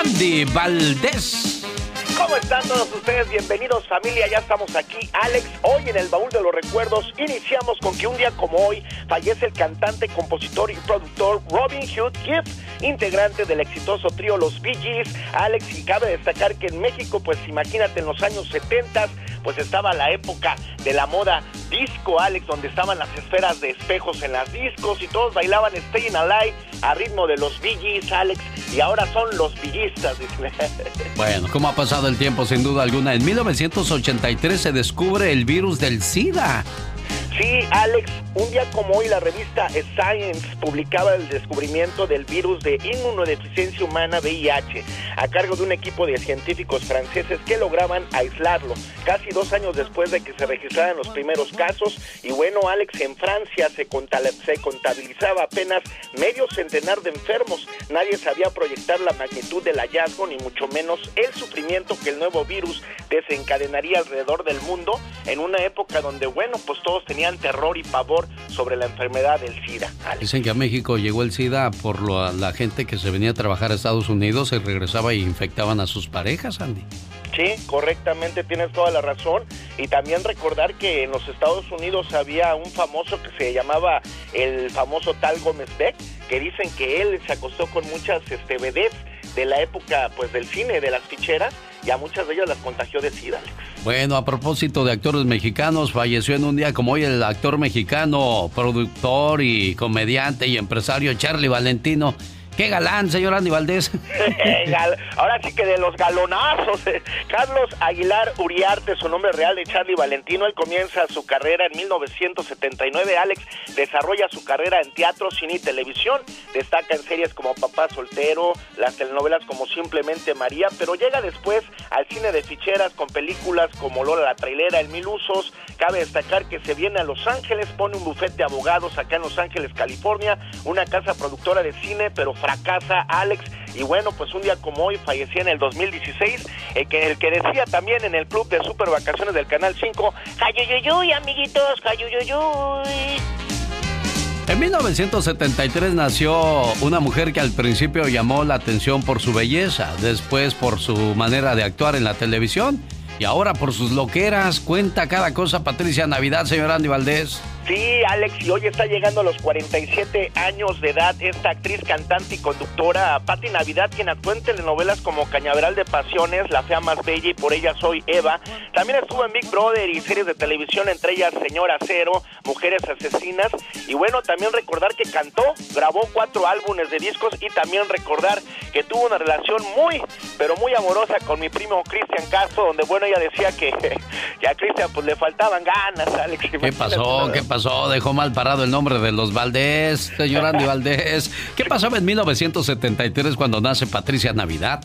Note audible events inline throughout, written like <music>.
Andy Valdés. ¿Cómo están todos ustedes? Bienvenidos familia, ya estamos aquí. Alex, hoy en el baúl de los recuerdos iniciamos con que un día como hoy fallece el cantante, compositor y productor Robin Hood Gibbs, integrante del exitoso trío Los Bee. Alex, y cabe destacar que en México, pues imagínate, en los años 70 pues estaba la época de la moda disco, Alex, donde estaban las esferas de espejos en las discos y todos bailaban Staying Alive a ritmo de los Bee Alex, y ahora son los villistas. <laughs> Bueno, ¿cómo ha pasado el tiempo? Sin duda alguna. En 1983 se descubre el virus del SIDA. Sí, Alex, un día como hoy la revista Science publicaba el descubrimiento del virus de inmunodeficiencia humana VIH a cargo de un equipo de científicos franceses que lograban aislarlo casi dos años después de que se registraran los primeros casos. Y bueno, Alex, en Francia se, contabilizaba apenas medio centenar de enfermos. Nadie sabía proyectar la magnitud del hallazgo, ni mucho menos el sufrimiento que el nuevo virus desencadenaría alrededor del mundo en una época donde, bueno, pues todos tenían terror y pavor sobre la enfermedad del SIDA. Dicen que a México llegó el SIDA por la gente que se venía a trabajar a Estados Unidos y regresaba y infectaban a sus parejas, Andy. Sí, correctamente tienes toda la razón. Y también recordar que en los Estados Unidos había un famoso que se llamaba el famoso Tal Gómez Beck, que dicen que él se acostó con muchas este, vedettes de la época pues del cine, de las ficheras, y a muchas de ellas las contagió de SIDA. Bueno, a propósito de actores mexicanos, falleció en un día como hoy el actor mexicano, productor y comediante y empresario Charlie Valentino. Qué galán, señor Andy Valdés. <laughs> Ahora sí que de los galonazos. Eh. Carlos Aguilar Uriarte, su nombre real de Charlie Valentino. Él comienza su carrera en 1979. Alex desarrolla su carrera en teatro, cine y televisión. Destaca en series como Papá Soltero, las telenovelas como Simplemente María, pero llega después al cine de ficheras con películas como Lola la Trailera, El Mil Usos. Cabe destacar que se viene a Los Ángeles, pone un bufete de abogados acá en Los Ángeles, California, una casa productora de cine, pero casa Alex. Y bueno, pues un día como hoy fallecía en el 2016, el que, el que decía también en el club de super vacaciones del Canal 5, Jayuyuyuy, amiguitos, Jayuyuyuy. En 1973 nació una mujer que al principio llamó la atención por su belleza, después por su manera de actuar en la televisión y ahora por sus loqueras. Cuenta cada cosa Patricia Navidad, señor Andy Valdés. Sí, Alex, y hoy está llegando a los 47 años de edad esta actriz, cantante y conductora Patti Navidad, quien actuó en telenovelas como Cañaveral de Pasiones, La Fea Más Bella y Por Ella Soy Eva. También estuvo en Big Brother y series de televisión, entre ellas Señora Cero, Mujeres Asesinas. Y bueno, también recordar que cantó, grabó cuatro álbumes de discos y también recordar que tuvo una relación muy, pero muy amorosa con mi primo Cristian Castro, donde bueno, ella decía que, <laughs> a Cristian pues le faltaban ganas, Alex. ¿Qué pasó? ¿Qué pasó? Dejó mal parado el nombre de los Valdés, señor Andy Valdés. ¿Qué pasaba en 1973 cuando nace Patricia Navidad?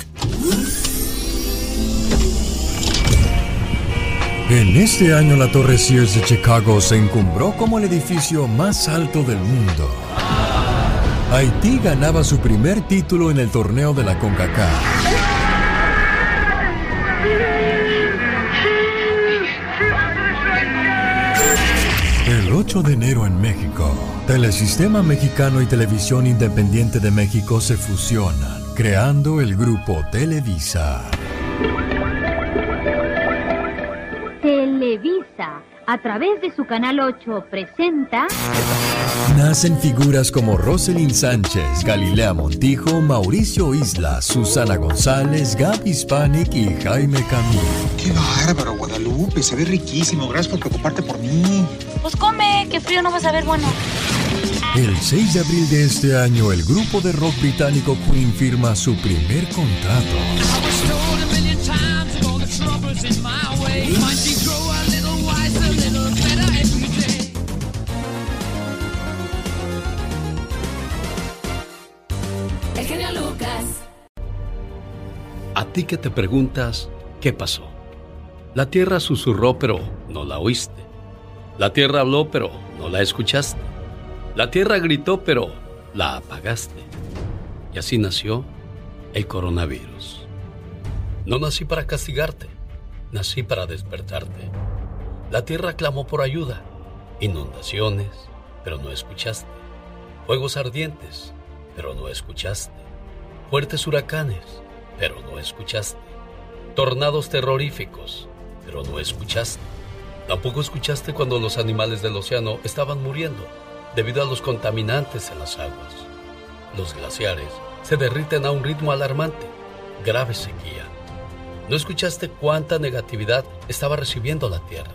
En este año la Torre Sears de Chicago se encumbró como el edificio más alto del mundo. Haití ganaba su primer título en el torneo de la CONCACAF. 8 de enero en México, Telesistema Mexicano y Televisión Independiente de México se fusionan, creando el grupo Televisa. Televisa, a través de su canal 8, presenta... Nacen figuras como Roselyn Sánchez, Galilea Montijo, Mauricio Isla, Susana González, Gaby Spanik y Jaime Camilo. ¡Qué bárbaro, Guadalupe! Se ve riquísimo. Gracias por preocuparte por mí. Pues come, que frío no vas a ver bueno. El 6 de abril de este año, el grupo de rock británico Queen firma su primer contrato. A ti que te preguntas, ¿qué pasó? La tierra susurró, pero no la oíste. La tierra habló, pero no la escuchaste. La tierra gritó, pero la apagaste. Y así nació el coronavirus. No nací para castigarte, nací para despertarte. La tierra clamó por ayuda, inundaciones, pero no escuchaste. Fuegos ardientes, pero no escuchaste. Fuertes huracanes, pero no escuchaste. Tornados terroríficos, pero no escuchaste. Tampoco escuchaste cuando los animales del océano estaban muriendo debido a los contaminantes en las aguas. Los glaciares se derriten a un ritmo alarmante, grave sequía. No escuchaste cuánta negatividad estaba recibiendo la Tierra.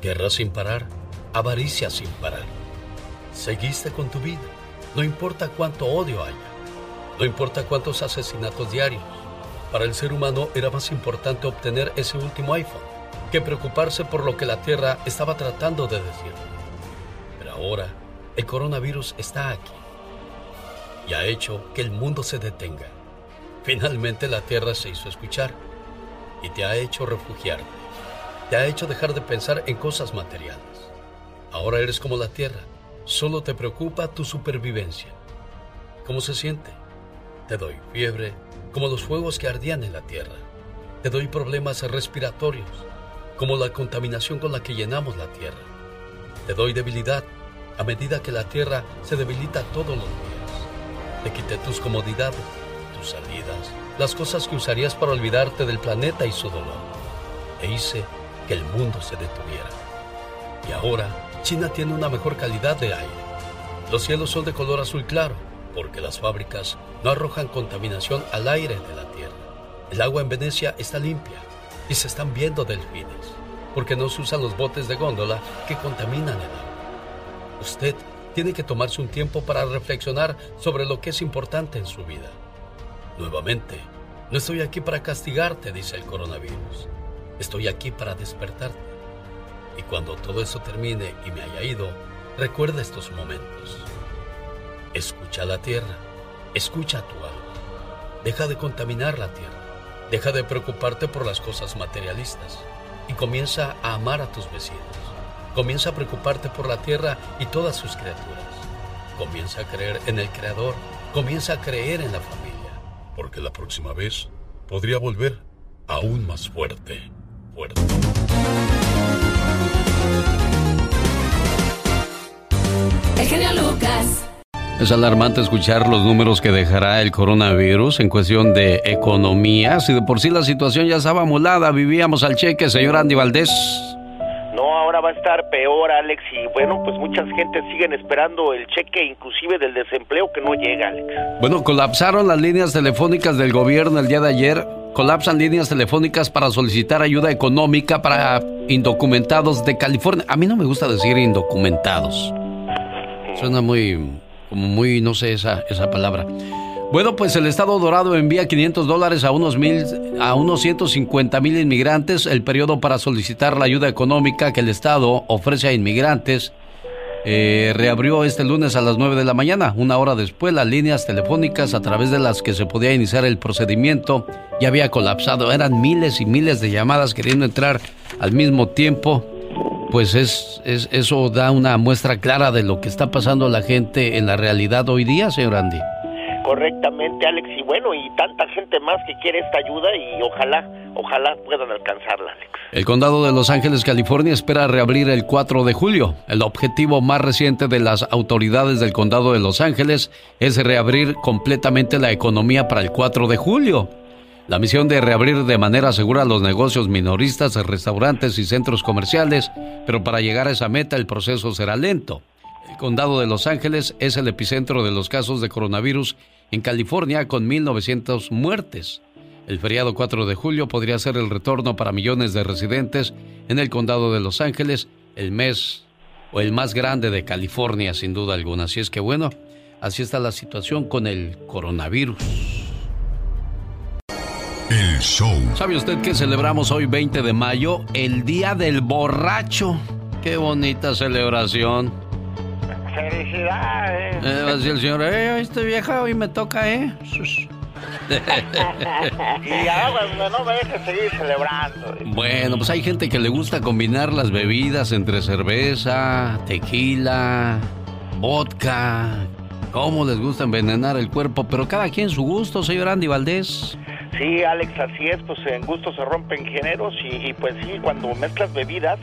Guerra sin parar, avaricia sin parar. Seguiste con tu vida, no importa cuánto odio haya, no importa cuántos asesinatos diarios. Para el ser humano era más importante obtener ese último iPhone que preocuparse por lo que la Tierra estaba tratando de decir. Pero ahora el coronavirus está aquí y ha hecho que el mundo se detenga. Finalmente la Tierra se hizo escuchar y te ha hecho refugiarte. Te ha hecho dejar de pensar en cosas materiales. Ahora eres como la Tierra, solo te preocupa tu supervivencia. ¿Cómo se siente? Te doy fiebre, como los fuegos que ardían en la Tierra. Te doy problemas respiratorios, como la contaminación con la que llenamos la tierra. Te doy debilidad a medida que la tierra se debilita todos los días. Te quité tus comodidades, tus salidas, las cosas que usarías para olvidarte del planeta y su dolor. E hice que el mundo se detuviera. Y ahora China tiene una mejor calidad de aire. Los cielos son de color azul claro porque las fábricas no arrojan contaminación al aire de la tierra. El agua en Venecia está limpia y se están viendo delfines, porque no se usan los botes de góndola que contaminan el agua. Usted tiene que tomarse un tiempo para reflexionar sobre lo que es importante en su vida. Nuevamente, no estoy aquí para castigarte, dice el coronavirus. Estoy aquí para despertarte. Y cuando todo eso termine y me haya ido, recuerda estos momentos. Escucha la tierra, escucha tu alma. Deja de contaminar la tierra. Deja de preocuparte por las cosas materialistas y comienza a amar a tus vecinos. Comienza a preocuparte por la tierra y todas sus criaturas. Comienza a creer en el Creador. Comienza a creer en la familia. Porque la próxima vez podría volver aún más fuerte. Fuerte. El genio Lucas. Es alarmante escuchar los números que dejará el coronavirus en cuestión de economía. Si de por sí la situación ya estaba molada, vivíamos al cheque, señor Andy Valdés. No, ahora va a estar peor, Alex. Y bueno, pues muchas gentes siguen esperando el cheque, inclusive del desempleo, que no llega, Alex. Bueno, colapsaron las líneas telefónicas del gobierno el día de ayer. Colapsan líneas telefónicas para solicitar ayuda económica para indocumentados de California. A mí no me gusta decir indocumentados. Suena muy muy, no sé esa, esa palabra. Bueno, pues el Estado Dorado envía 500 dólares a unos, mil, a unos 150 mil inmigrantes. El periodo para solicitar la ayuda económica que el Estado ofrece a inmigrantes eh, reabrió este lunes a las 9 de la mañana. Una hora después, las líneas telefónicas a través de las que se podía iniciar el procedimiento ya había colapsado. Eran miles y miles de llamadas queriendo entrar al mismo tiempo pues es, es, eso da una muestra clara de lo que está pasando la gente en la realidad hoy día, señor Andy. Correctamente, Alex, y bueno, y tanta gente más que quiere esta ayuda y ojalá, ojalá puedan alcanzarla, Alex. El condado de Los Ángeles, California, espera reabrir el 4 de julio. El objetivo más reciente de las autoridades del condado de Los Ángeles es reabrir completamente la economía para el 4 de julio. La misión de reabrir de manera segura los negocios minoristas, restaurantes y centros comerciales, pero para llegar a esa meta el proceso será lento. El condado de Los Ángeles es el epicentro de los casos de coronavirus en California con 1.900 muertes. El feriado 4 de julio podría ser el retorno para millones de residentes en el condado de Los Ángeles, el mes o el más grande de California sin duda alguna. Así es que bueno, así está la situación con el coronavirus. El show. ¿Sabe usted que celebramos hoy 20 de mayo? El Día del Borracho. Qué bonita celebración. Felicidades. Eh, va a decir el señor, eh, este vieja hoy me toca, ¿eh? <laughs> y ahora no me dejes seguir celebrando. Bueno, pues hay gente que le gusta combinar las bebidas entre cerveza, tequila, vodka. ¿Cómo les gusta envenenar el cuerpo? Pero cada quien su gusto, señor Andy Valdés. Sí, Alex, así es, pues en gusto se rompen géneros y, pues sí, cuando mezclas bebidas,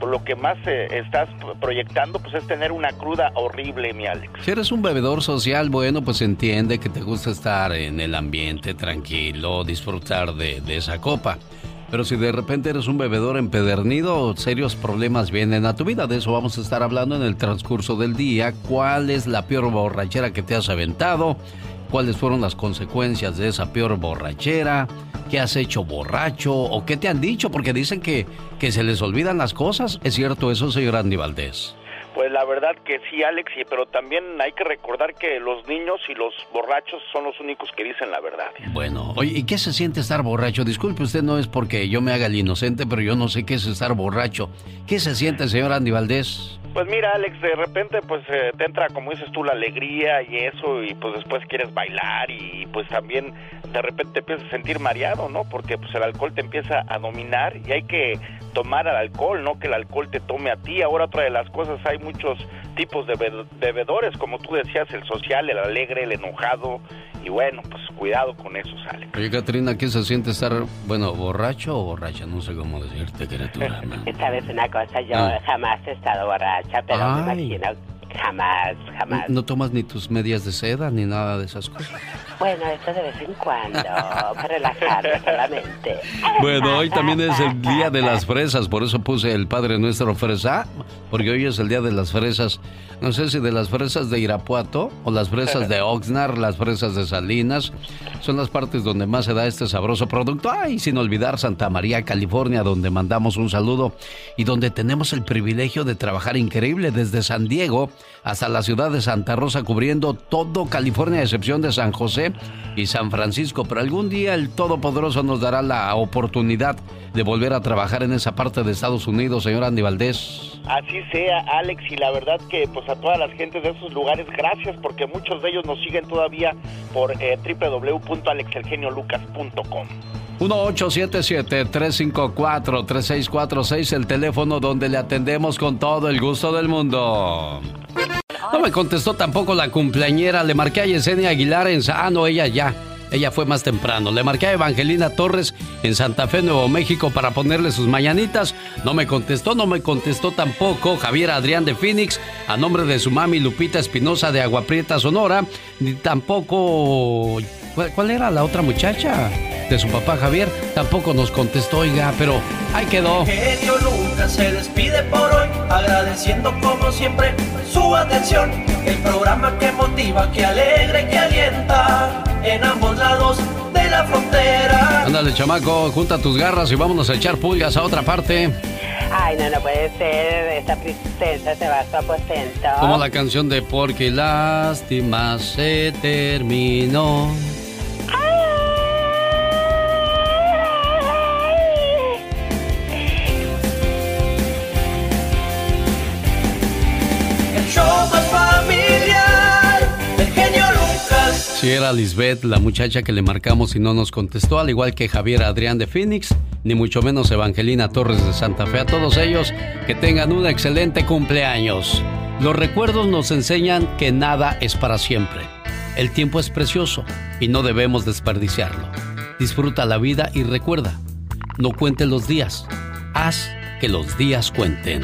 pues lo que más eh, estás proyectando pues es tener una cruda horrible, mi Alex. Si eres un bebedor social, bueno, pues entiende que te gusta estar en el ambiente tranquilo, disfrutar de, de esa copa. Pero si de repente eres un bebedor empedernido, serios problemas vienen a tu vida. De eso vamos a estar hablando en el transcurso del día. ¿Cuál es la peor borrachera que te has aventado? ¿Cuáles fueron las consecuencias de esa peor borrachera? ¿Qué has hecho borracho? ¿O qué te han dicho? Porque dicen que, que se les olvidan las cosas. ¿Es cierto eso, señor Andy Valdés? Pues la verdad que sí, Alex, pero también hay que recordar que los niños y los borrachos son los únicos que dicen la verdad. Bueno, oye, ¿y qué se siente estar borracho? Disculpe, usted no es porque yo me haga el inocente, pero yo no sé qué es estar borracho. ¿Qué se siente, señor Andy Valdés? Pues mira, Alex, de repente pues eh, te entra, como dices tú, la alegría y eso, y pues después quieres bailar y pues también de repente te empiezas a sentir mareado, ¿no? Porque pues el alcohol te empieza a dominar y hay que tomar al alcohol, no que el alcohol te tome a ti. Ahora otra de las cosas, hay muchos tipos de bebedores, como tú decías, el social, el alegre, el enojado, y bueno, pues cuidado con eso, Alex. Oye, Katrina, ¿qué se siente estar, bueno, borracho o borracha? No sé cómo decirte, criatura. <laughs> Sabes una cosa, yo ah. jamás he estado borracha, pero me imagino Jamás, jamás. ¿No tomas ni tus medias de seda ni nada de esas cosas? Bueno, eso de vez en cuando, <laughs> para relajarme solamente. Bueno, hoy también es el día de las fresas, por eso puse el Padre Nuestro Fresa, porque hoy es el día de las fresas. No sé si de las fresas de Irapuato o las fresas de <laughs> Oxnard, las fresas de Salinas. Son las partes donde más se da este sabroso producto. Ay, sin olvidar Santa María, California, donde mandamos un saludo y donde tenemos el privilegio de trabajar increíble desde San Diego hasta la ciudad de Santa Rosa, cubriendo todo California, a excepción de San José y San Francisco. Pero algún día el Todopoderoso nos dará la oportunidad de volver a trabajar en esa parte de Estados Unidos, señor Andy Valdés. Así sea, Alex, y la verdad que pues a todas las gentes de esos lugares, gracias, porque muchos de ellos nos siguen todavía por eh, www.alexelgeniolucas.com. 1877-354-3646, el teléfono donde le atendemos con todo el gusto del mundo. No me contestó tampoco la cumpleañera. Le marqué a Yesenia Aguilar en... Ah, no, ella ya. Ella fue más temprano. Le marqué a Evangelina Torres en Santa Fe, Nuevo México, para ponerle sus mañanitas. No me contestó, no me contestó tampoco Javier Adrián de Phoenix, a nombre de su mami Lupita Espinosa de Aguaprieta, Sonora. Ni tampoco. ¿Cuál era la otra muchacha? De su papá Javier. Tampoco nos contestó, oiga, pero ahí quedó. Genio Lucas se despide por hoy, agradeciendo como siempre su atención. El programa que motiva, que alegra que alienta en ambos lados de la frontera. Ándale, chamaco, junta tus garras y vámonos a echar pulgas a otra parte. Ay, no, no puede ser. Esta princesa se va a su aposento. Como la canción de Porque lástima se terminó. Si era Lisbeth, la muchacha que le marcamos y no nos contestó, al igual que Javier Adrián de Phoenix, ni mucho menos Evangelina Torres de Santa Fe. A todos ellos, que tengan un excelente cumpleaños. Los recuerdos nos enseñan que nada es para siempre. El tiempo es precioso y no debemos desperdiciarlo. Disfruta la vida y recuerda, no cuentes los días, haz que los días cuenten.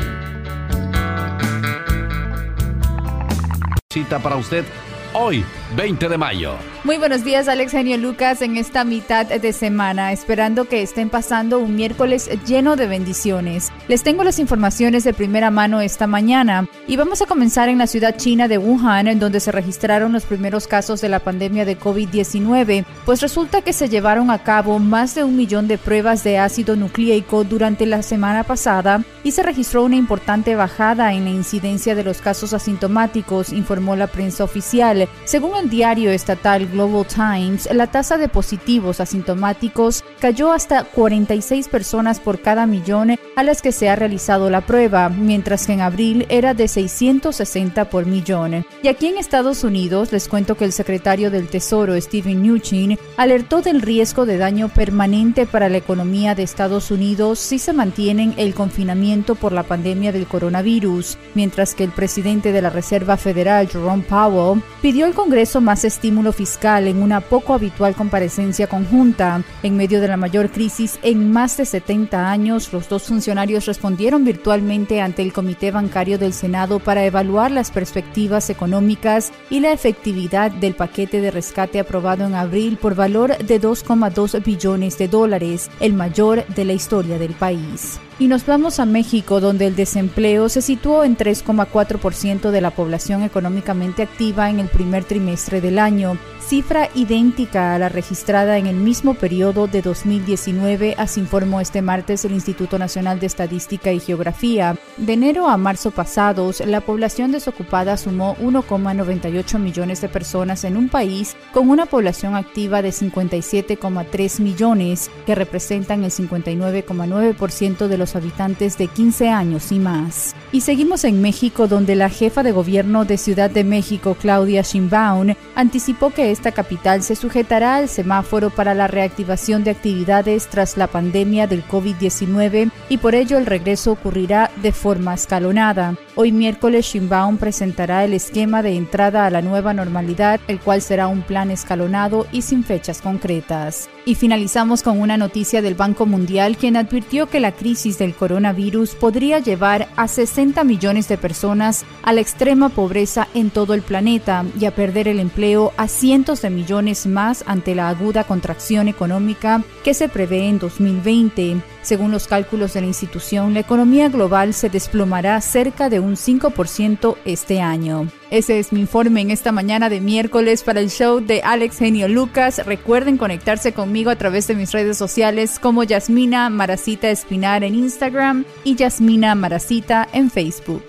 Cita para usted hoy, 20 de mayo. Muy buenos días, Alex Genio Lucas, en esta mitad de semana, esperando que estén pasando un miércoles lleno de bendiciones. Les tengo las informaciones de primera mano esta mañana y vamos a comenzar en la ciudad china de Wuhan, en donde se registraron los primeros casos de la pandemia de COVID-19, pues resulta que se llevaron a cabo más de un millón de pruebas de ácido nucleico durante la semana pasada y se registró una importante bajada en la incidencia de los casos asintomáticos, informó la prensa oficial. Según el diario estatal Global Times, la tasa de positivos asintomáticos cayó hasta 46 personas por cada millón a las que se ha realizado la prueba, mientras que en abril era de 660 por millón. Y aquí en Estados Unidos les cuento que el secretario del Tesoro, Steven Mnuchin, alertó del riesgo de daño permanente para la economía de Estados Unidos si se mantienen el confinamiento por la pandemia del coronavirus, mientras que el presidente de la Reserva Federal, Jerome Powell, pidió al Congreso más estímulo fiscal en una poco habitual comparecencia conjunta. En medio de la mayor crisis en más de 70 años, los dos funcionarios respondieron virtualmente ante el Comité Bancario del Senado para evaluar las perspectivas económicas y la efectividad del paquete de rescate aprobado en abril por valor de 2,2 billones de dólares, el mayor de la historia del país. Y nos vamos a México, donde el desempleo se situó en 3,4% de la población económicamente activa en el primer trimestre del año, cifra idéntica a la registrada en el mismo periodo de 2019, así informó este martes el Instituto Nacional de Estadística y Geografía. De enero a marzo pasados, la población desocupada sumó 1,98 millones de personas en un país con una población activa de 57,3 millones, que representan el 59,9% de los habitantes de 15 años y más. Y seguimos en México, donde la jefa de gobierno de Ciudad de México, Claudia Sheinbaum, anticipó que esta capital se sujetará al semáforo para la reactivación de actividades tras la pandemia del COVID-19 y por ello el regreso ocurrirá de forma escalonada. Hoy miércoles Sheinbaum presentará el esquema de entrada a la nueva normalidad, el cual será un plan escalonado y sin fechas concretas. Y finalizamos con una noticia del Banco Mundial, quien advirtió que la crisis del coronavirus podría llevar a 60 millones de personas a la extrema pobreza en todo el planeta y a perder el empleo a cientos de millones más ante la aguda contracción económica que se prevé en 2020. Según los cálculos de la institución, la economía global se desplomará cerca de un 5% este año. Ese es mi informe en esta mañana de miércoles para el show de Alex Genio Lucas. Recuerden conectarse conmigo a través de mis redes sociales como Yasmina Maracita Espinar en Instagram y Yasmina Maracita en Facebook.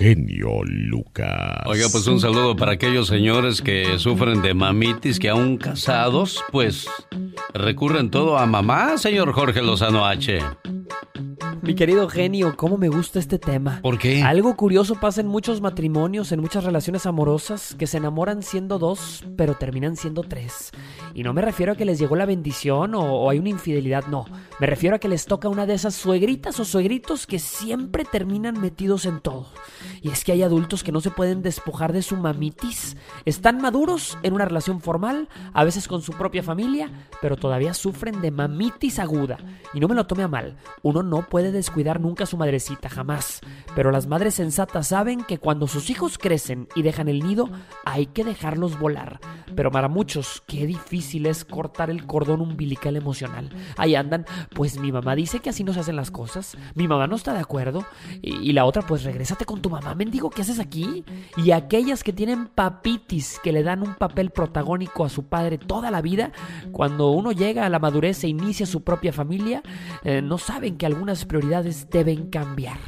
Genio Lucas. Oiga, pues un saludo para aquellos señores que sufren de mamitis, que aún casados, pues recurren todo a mamá, señor Jorge Lozano H. Mi querido genio, cómo me gusta este tema. ¿Por qué? Algo curioso pasa en muchos matrimonios, en muchas relaciones amorosas, que se enamoran siendo dos, pero terminan siendo tres. Y no me refiero a que les llegó la bendición o, o hay una infidelidad, no. Me refiero a que les toca una de esas suegritas o suegritos que siempre terminan metidos en todo. Y es que hay adultos que no se pueden despojar de su mamitis. Están maduros en una relación formal, a veces con su propia familia, pero todavía sufren de mamitis aguda. Y no me lo tome a mal, uno no puede descuidar nunca a su madrecita, jamás. Pero las madres sensatas saben que cuando sus hijos crecen y dejan el nido, hay que dejarlos volar. Pero para muchos, qué difícil es cortar el cordón umbilical emocional. Ahí andan, pues mi mamá dice que así no se hacen las cosas, mi mamá no está de acuerdo, y, y la otra, pues regrésate con tu mamá, mendigo, ¿qué haces aquí? Y aquellas que tienen papitis, que le dan un papel protagónico a su padre toda la vida, cuando uno llega a la madurez e inicia su propia familia, eh, no saben que algunas prioridades deben cambiar.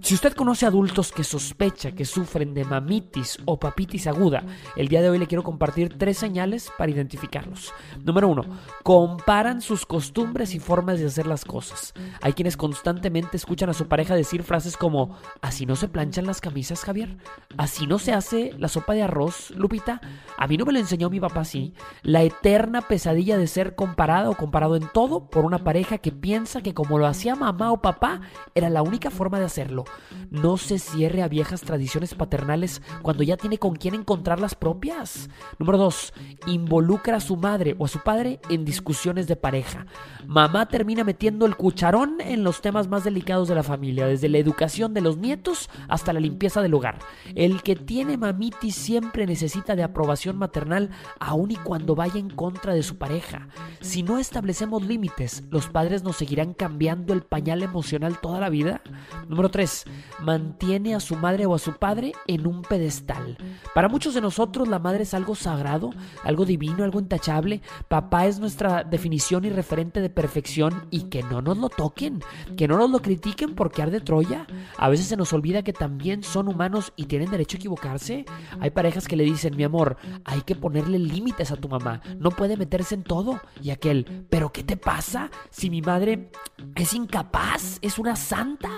Si usted conoce adultos que sospecha que sufren de mamitis o papitis aguda, el día de hoy le quiero compartir tres señales para identificarlos. Número uno, comparan sus costumbres y formas de hacer las cosas. Hay quienes constantemente escuchan a su pareja decir frases como, así no se planchan las camisas, Javier, así no se hace la sopa de arroz, Lupita, a mí no me lo enseñó mi papá así. La eterna pesadilla de ser comparada o comparado en todo por una pareja que piensa que como lo hacía mamá o papá, era la única forma de hacerlo. No se cierre a viejas tradiciones paternales cuando ya tiene con quién encontrar las propias. Número 2. Involucra a su madre o a su padre en discusiones de pareja. Mamá termina metiendo el cucharón en los temas más delicados de la familia, desde la educación de los nietos hasta la limpieza del hogar. El que tiene mamitis siempre necesita de aprobación maternal, aun y cuando vaya en contra de su pareja. Si no establecemos límites, los padres nos seguirán cambiando el pañal emocional toda la vida. Número 3. Mantiene a su madre o a su padre en un pedestal. Para muchos de nosotros la madre es algo sagrado, algo divino, algo intachable. Papá es nuestra definición y referente de perfección y que no nos lo toquen, que no nos lo critiquen porque arde Troya. A veces se nos olvida que también son humanos y tienen derecho a equivocarse. Hay parejas que le dicen, mi amor, hay que ponerle límites a tu mamá, no puede meterse en todo. Y aquel, ¿pero qué te pasa? Si mi madre es incapaz, es una santa.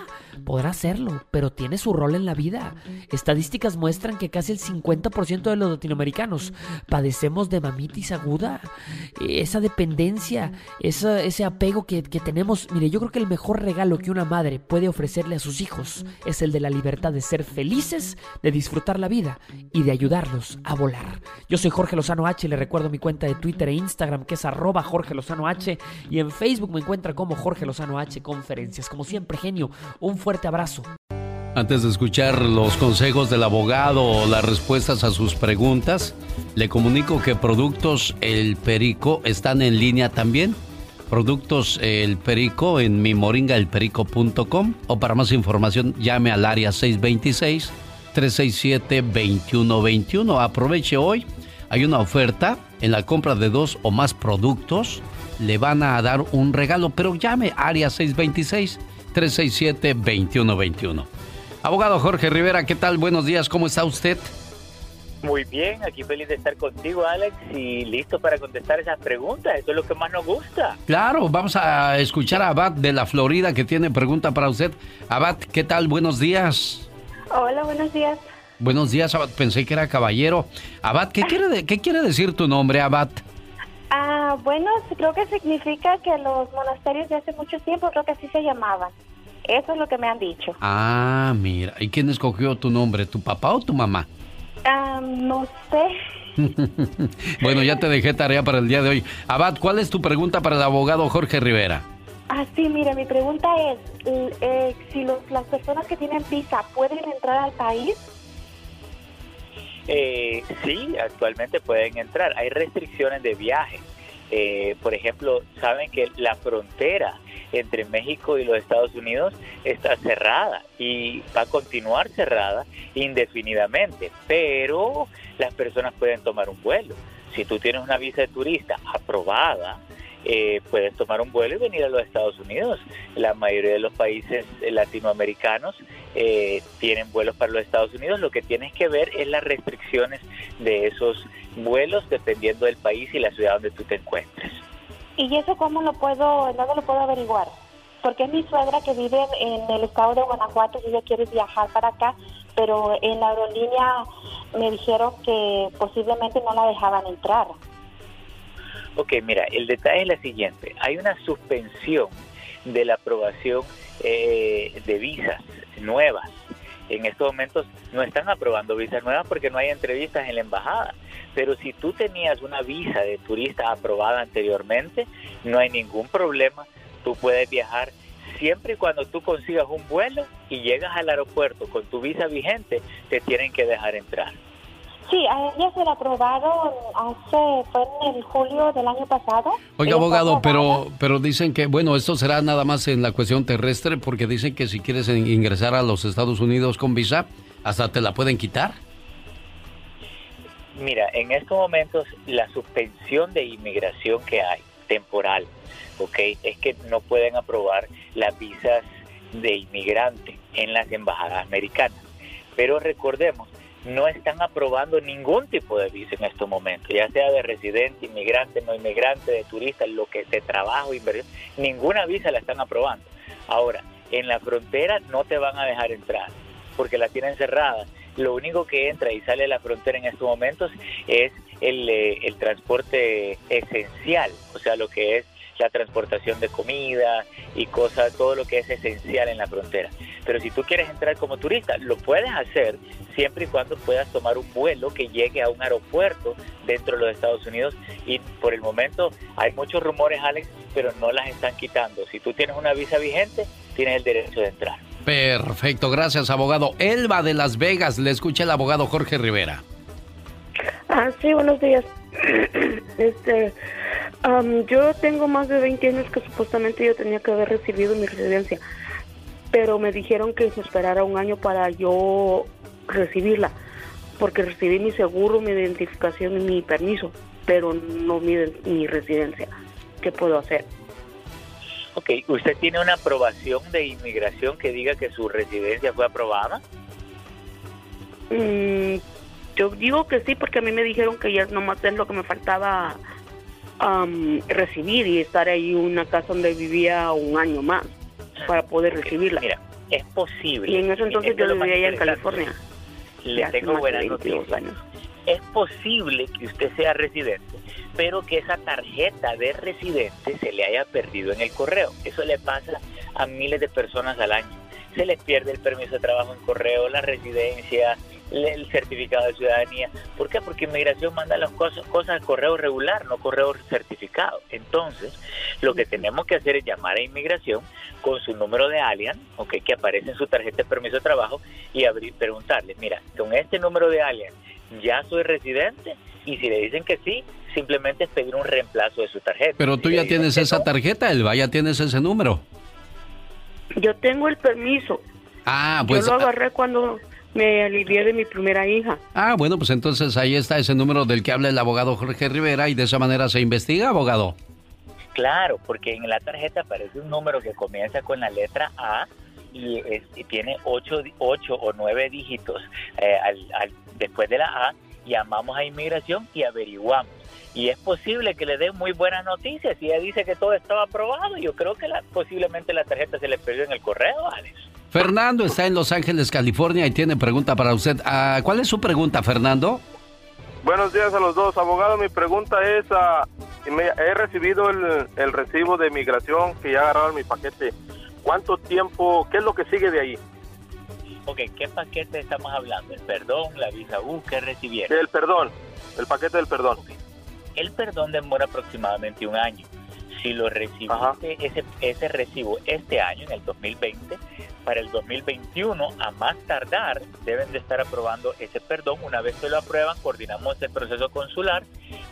Podrá quisiera pero tiene su rol en la vida. Estadísticas muestran que casi el 50% de los latinoamericanos padecemos de mamitis aguda. Esa dependencia, ese apego que, que tenemos. Mire, yo creo que el mejor regalo que una madre puede ofrecerle a sus hijos es el de la libertad de ser felices, de disfrutar la vida y de ayudarlos a volar. Yo soy Jorge Lozano H, le recuerdo mi cuenta de Twitter e Instagram que es arroba Jorge Lozano H y en Facebook me encuentra como Jorge Lozano H Conferencias. Como siempre, genio, un fuerte abrazo. Antes de escuchar los consejos del abogado o las respuestas a sus preguntas, le comunico que Productos El Perico están en línea también. Productos El Perico en mimoringaelperico.com o para más información llame al área 626 367 2121. Aproveche hoy. Hay una oferta en la compra de dos o más productos. Le van a dar un regalo, pero llame área 626-367-2121. Abogado Jorge Rivera, ¿qué tal? Buenos días, ¿cómo está usted? Muy bien, aquí feliz de estar contigo, Alex, y listo para contestar esas preguntas. Eso es lo que más nos gusta. Claro, vamos a escuchar a Abad de la Florida que tiene pregunta para usted. Abad, ¿qué tal? Buenos días. Hola, buenos días. Buenos días, Abad. Pensé que era caballero. Abad, ¿qué quiere, ¿qué quiere decir tu nombre, Abad? Ah, bueno, creo que significa que los monasterios de hace mucho tiempo creo que así se llamaban. Eso es lo que me han dicho. Ah, mira. ¿Y quién escogió tu nombre? ¿Tu papá o tu mamá? Ah, no sé. <laughs> bueno, ya te dejé tarea para el día de hoy. Abad, ¿cuál es tu pregunta para el abogado Jorge Rivera? Ah, sí, mire, mi pregunta es, eh, si las personas que tienen visa pueden entrar al país. Eh, sí, actualmente pueden entrar. Hay restricciones de viaje. Eh, por ejemplo, saben que la frontera entre México y los Estados Unidos está cerrada y va a continuar cerrada indefinidamente, pero las personas pueden tomar un vuelo. Si tú tienes una visa de turista aprobada, eh, puedes tomar un vuelo y venir a los Estados Unidos. La mayoría de los países latinoamericanos eh, tienen vuelos para los Estados Unidos. Lo que tienes que ver es las restricciones de esos vuelos dependiendo del país y la ciudad donde tú te encuentres. ¿Y eso cómo lo puedo, no lo puedo averiguar? Porque es mi suegra que vive en el estado de Guanajuato y ella quiere viajar para acá, pero en la aerolínea me dijeron que posiblemente no la dejaban entrar. Ok, mira, el detalle es la siguiente. Hay una suspensión de la aprobación eh, de visas nuevas. En estos momentos no están aprobando visas nuevas porque no hay entrevistas en la embajada. Pero si tú tenías una visa de turista aprobada anteriormente, no hay ningún problema. Tú puedes viajar siempre y cuando tú consigas un vuelo y llegas al aeropuerto con tu visa vigente, te tienen que dejar entrar. Sí, a ella se la aprobaron hace, fue en el julio del año pasado. Oiga, abogado, pero, pero dicen que, bueno, esto será nada más en la cuestión terrestre, porque dicen que si quieres ingresar a los Estados Unidos con visa, hasta te la pueden quitar. Mira, en estos momentos la suspensión de inmigración que hay, temporal, ¿ok? Es que no pueden aprobar las visas de inmigrante en las embajadas americanas. Pero recordemos no están aprobando ningún tipo de visa en estos momentos, ya sea de residente, inmigrante, no inmigrante, de turista, lo que de trabajo, inversión, ninguna visa la están aprobando. Ahora, en la frontera no te van a dejar entrar porque la tienen cerrada. Lo único que entra y sale de la frontera en estos momentos es el, eh, el transporte esencial, o sea, lo que es la transportación de comida y cosas, todo lo que es esencial en la frontera. Pero si tú quieres entrar como turista, lo puedes hacer siempre y cuando puedas tomar un vuelo que llegue a un aeropuerto dentro de los Estados Unidos y por el momento hay muchos rumores, Alex, pero no las están quitando. Si tú tienes una visa vigente, tienes el derecho de entrar. Perfecto, gracias abogado. Elba de Las Vegas, le escucha el abogado Jorge Rivera. Ah, sí, buenos días. <clears throat> Este, yo tengo más de 20 años que supuestamente yo tenía que haber recibido mi residencia, pero me dijeron que se esperara un año para yo recibirla, porque recibí mi seguro, mi identificación y mi permiso, pero no mi, mi residencia. ¿Qué puedo hacer? Ok, ¿usted tiene una aprobación de inmigración que diga que su residencia fue aprobada? Mm, yo digo que sí, porque a mí me dijeron que ya nomás es lo que me faltaba recibir y estar ahí en una casa donde vivía un año más para poder recibirla. Mira, es posible. Y en ese entonces yo vivía allá en California. Le tengo buenas noticias. Es posible que usted sea residente, pero que esa tarjeta de residente se le haya perdido en el correo. Eso le pasa a miles de personas al año. Se les pierde el permiso de trabajo en correo, la residencia, el certificado de ciudadanía. ¿Por qué? Porque inmigración manda las cosas, cosas a correo regular, no correo certificado. Entonces, lo que tenemos que hacer es llamar a inmigración con su número de alien, okay, que aparece en su tarjeta de permiso de trabajo, y abrir, preguntarle, mira, con este número de alien ya soy residente, y si le dicen que sí, simplemente es pedir un reemplazo de su tarjeta. Pero tú ya tienes esa tarjeta, Elba, ya tienes ese número. Yo tengo el permiso. Ah, pues. Yo lo agarré cuando me alivié de mi primera hija. Ah, bueno, pues entonces ahí está ese número del que habla el abogado Jorge Rivera y de esa manera se investiga, abogado. Claro, porque en la tarjeta aparece un número que comienza con la letra A y, tiene ocho, ocho, o nueve dígitos eh, después de la A. Llamamos a inmigración y averiguamos. Y es posible que le den muy buenas noticias. Si ella dice que todo estaba aprobado, yo creo que la, posiblemente la tarjeta se le perdió en el correo, Alex. Fernando está en Los Ángeles, California y tiene pregunta para usted. Ah, ¿Cuál es su pregunta, Fernando? Buenos días a los dos. Abogado, mi pregunta es, uh, he recibido el, el, recibo de migración que ya agarraron mi paquete. ¿Cuánto tiempo, qué es lo que sigue de ahí? Ok, ¿qué paquete estamos hablando? ¿El perdón, la visa U, qué recibieron? El perdón, el paquete del perdón. El perdón demora aproximadamente un año. Si lo recibiste, ese, ese recibo este año, en el 2020, para el 2021, a más tardar, deben de estar aprobando ese perdón. Una vez que lo aprueban, coordinamos el proceso consular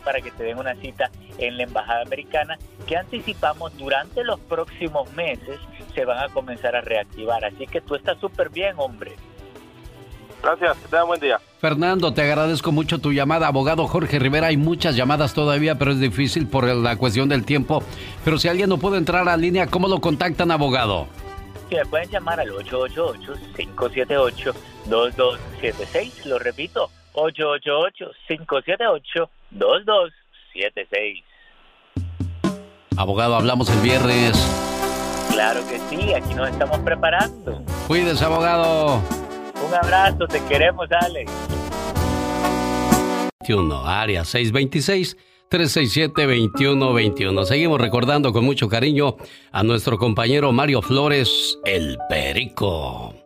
para que te den una cita en la Embajada Americana que anticipamos durante los próximos meses se van a comenzar a reactivar. Así que tú estás súper bien, hombre. Gracias, que tenga buen día. Fernando, te agradezco mucho tu llamada. Abogado Jorge Rivera, hay muchas llamadas todavía, pero es difícil por la cuestión del tiempo. Pero si alguien no puede entrar a línea, ¿cómo lo contactan, abogado? Sí, me pueden llamar al 888-578-2276. Lo repito, 888-578-2276. Abogado, hablamos el viernes. Claro que sí, aquí nos estamos preparando. Cuídese, abogado. Un abrazo, te queremos, Alex. 21, área 626. 367-2121. Seguimos recordando con mucho cariño a nuestro compañero Mario Flores, el Perico.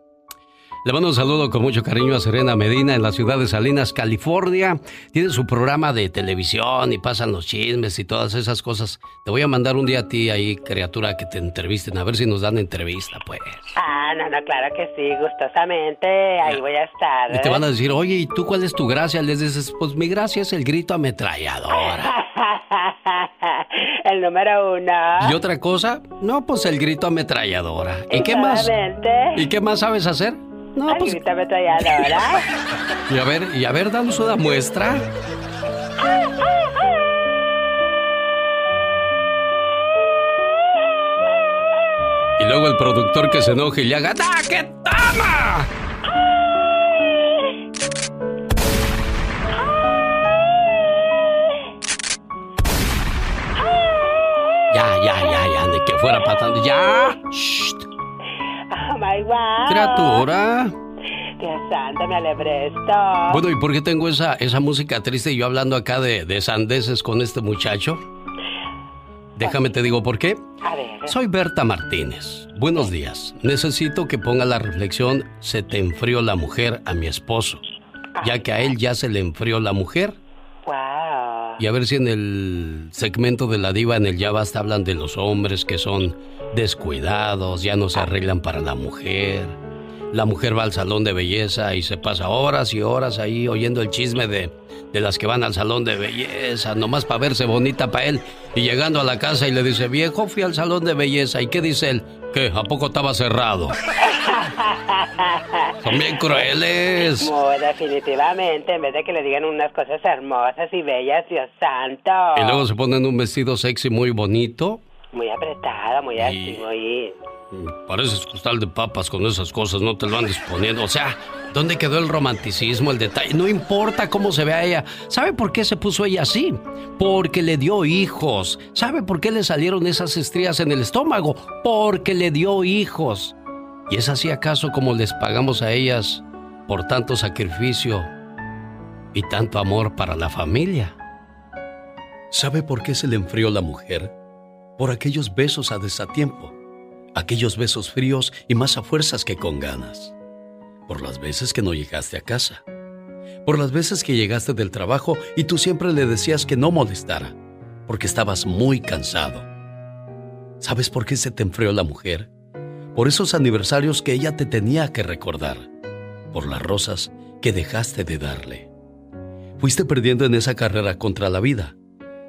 Le mando un saludo con mucho cariño a Serena Medina en la ciudad de Salinas, California. Tiene su programa de televisión y pasan los chismes y todas esas cosas. Te voy a mandar un día a ti ahí, criatura, que te entrevisten, a ver si nos dan entrevista, pues. Ah, no, no, claro que sí, gustosamente, ahí voy a estar. Y te van a decir, oye, ¿y tú cuál es tu gracia? Les dices, pues mi gracia es el grito ametralladora. <laughs> el número uno. ¿Y otra cosa? No, pues el grito ametralladora. ¿Y qué más? ¿Y qué más sabes hacer? No, pues... <laughs> Y a ver, y a ver, danos una muestra. Y luego el productor que se enoje y le haga ¡Que tama! Ya, ya, ya, ya, de que fuera pasando. ¡Ya! ¡Shh! <laughs> Criatura. Dios santo, me alebré esto. Bueno, ¿y por qué tengo esa, esa música triste y yo hablando acá de, de sandeces con este muchacho? Déjame te digo por qué. A ver. Soy Berta Martínez. Buenos días. Necesito que ponga la reflexión Se te enfrió la mujer a mi esposo, ya que a él ya se le enfrió la mujer. Y a ver si en el segmento de la diva en el Ya Basta hablan de los hombres que son descuidados, ya no se arreglan para la mujer. La mujer va al salón de belleza y se pasa horas y horas ahí oyendo el chisme de, de las que van al salón de belleza, nomás para verse bonita para él. Y llegando a la casa y le dice, viejo, fui al salón de belleza. ¿Y qué dice él? ¿Qué? ¿A poco estaba cerrado? <laughs> Son bien crueles. Muy definitivamente, en vez de que le digan unas cosas hermosas y bellas, Dios santo. Y luego se ponen un vestido sexy muy bonito muy apretada, muy así, muy... Pareces costal de papas con esas cosas, no te lo andes poniendo. O sea, ¿dónde quedó el romanticismo, el detalle? No importa cómo se vea ella. ¿Sabe por qué se puso ella así? Porque le dio hijos. ¿Sabe por qué le salieron esas estrías en el estómago? Porque le dio hijos. ¿Y es así acaso como les pagamos a ellas por tanto sacrificio y tanto amor para la familia? ¿Sabe por qué se le enfrió la mujer? Por aquellos besos a desatiempo, aquellos besos fríos y más a fuerzas que con ganas, por las veces que no llegaste a casa, por las veces que llegaste del trabajo y tú siempre le decías que no molestara, porque estabas muy cansado. ¿Sabes por qué se te enfrió la mujer? Por esos aniversarios que ella te tenía que recordar, por las rosas que dejaste de darle. Fuiste perdiendo en esa carrera contra la vida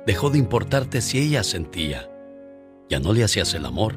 Dejó de importarte si ella sentía. Ya no le hacías el amor,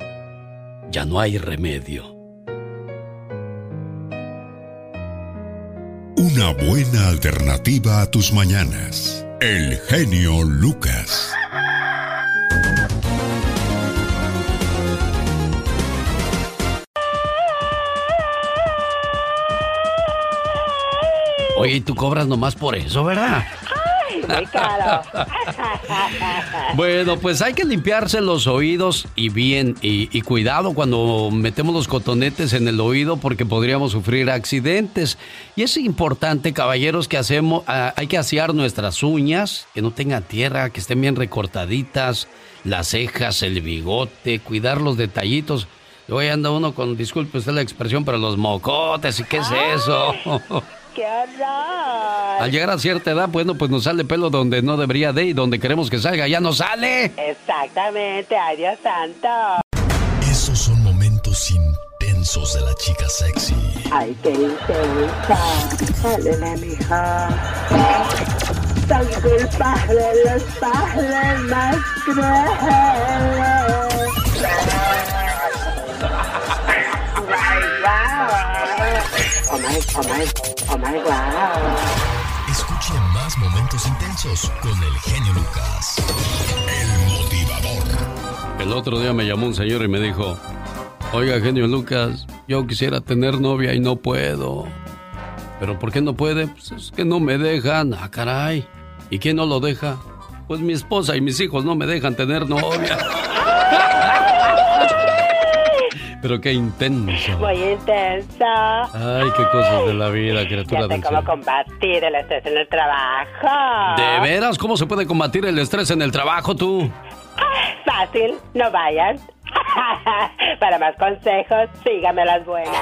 ya no hay remedio. Una buena alternativa a tus mañanas. El genio Lucas. Oye, tú cobras nomás por eso, ¿verdad? Bueno, pues hay que limpiarse los oídos y bien, y, cuidado cuando metemos los cotonetes en el oído porque podríamos sufrir accidentes. Y es importante, caballeros, que hacemos, ah, hay que asear nuestras uñas, que no tengan tierra, que estén bien recortaditas, las cejas, el bigote, cuidar los detallitos. Hoy anda uno con, disculpe usted la expresión, pero los mocotes, ¿y qué es eso? ¡Qué horror! Al llegar a cierta edad, bueno, pues nos sale pelo donde no debería de y donde queremos que salga, ya no sale. Exactamente, ay Dios santo. Esos son momentos intensos de la chica sexy. Ay, qué intensa. Dale, mija. Tan culpable los padres más crueles. Oh my, oh my, oh my, wow. Escuche más momentos intensos con el genio Lucas. El motivador. El otro día me llamó un señor y me dijo, oiga genio Lucas, yo quisiera tener novia y no puedo. ¿Pero por qué no puede? Pues es que no me dejan. Ah, caray. ¿Y quién no lo deja? Pues mi esposa y mis hijos no me dejan tener novia. Pero qué intenso. Muy intenso. Ay, qué cosas de la vida, criatura ya sé cómo combatir el estrés en el trabajo. ¿De veras? ¿Cómo se puede combatir el estrés en el trabajo tú? Fácil, no vayan. <laughs> Para más consejos, sígame las buenas.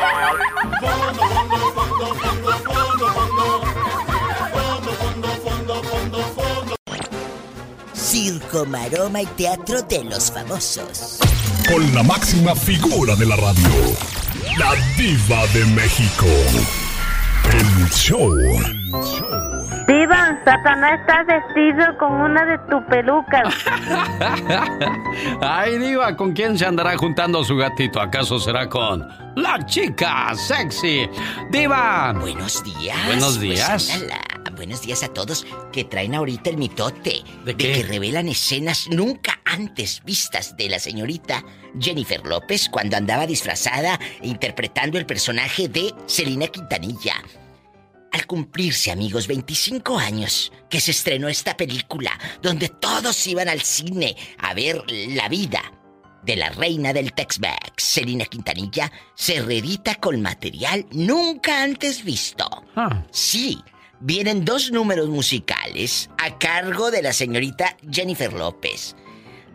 Circo, maroma y teatro de los famosos con la máxima figura de la radio, la diva de México. El show. Diva, Satanás está vestido con una de tus pelucas. <laughs> Ay, Diva, ¿con quién se andará juntando su gatito? ¿Acaso será con la chica sexy? Diva. Buenos días. Buenos pues, días. Buenos días a todos que traen ahorita el mitote. ¿De, que revelan escenas nunca antes vistas de la señorita Jennifer López cuando andaba disfrazada interpretando el personaje de Selina Quintanilla. Al cumplirse, amigos, 25 años que se estrenó esta película, donde todos iban al cine a ver la vida de la reina del Tex-Mex, Selina Quintanilla, se reedita con material nunca antes visto. Ah. Sí, vienen dos números musicales a cargo de la señorita Jennifer López.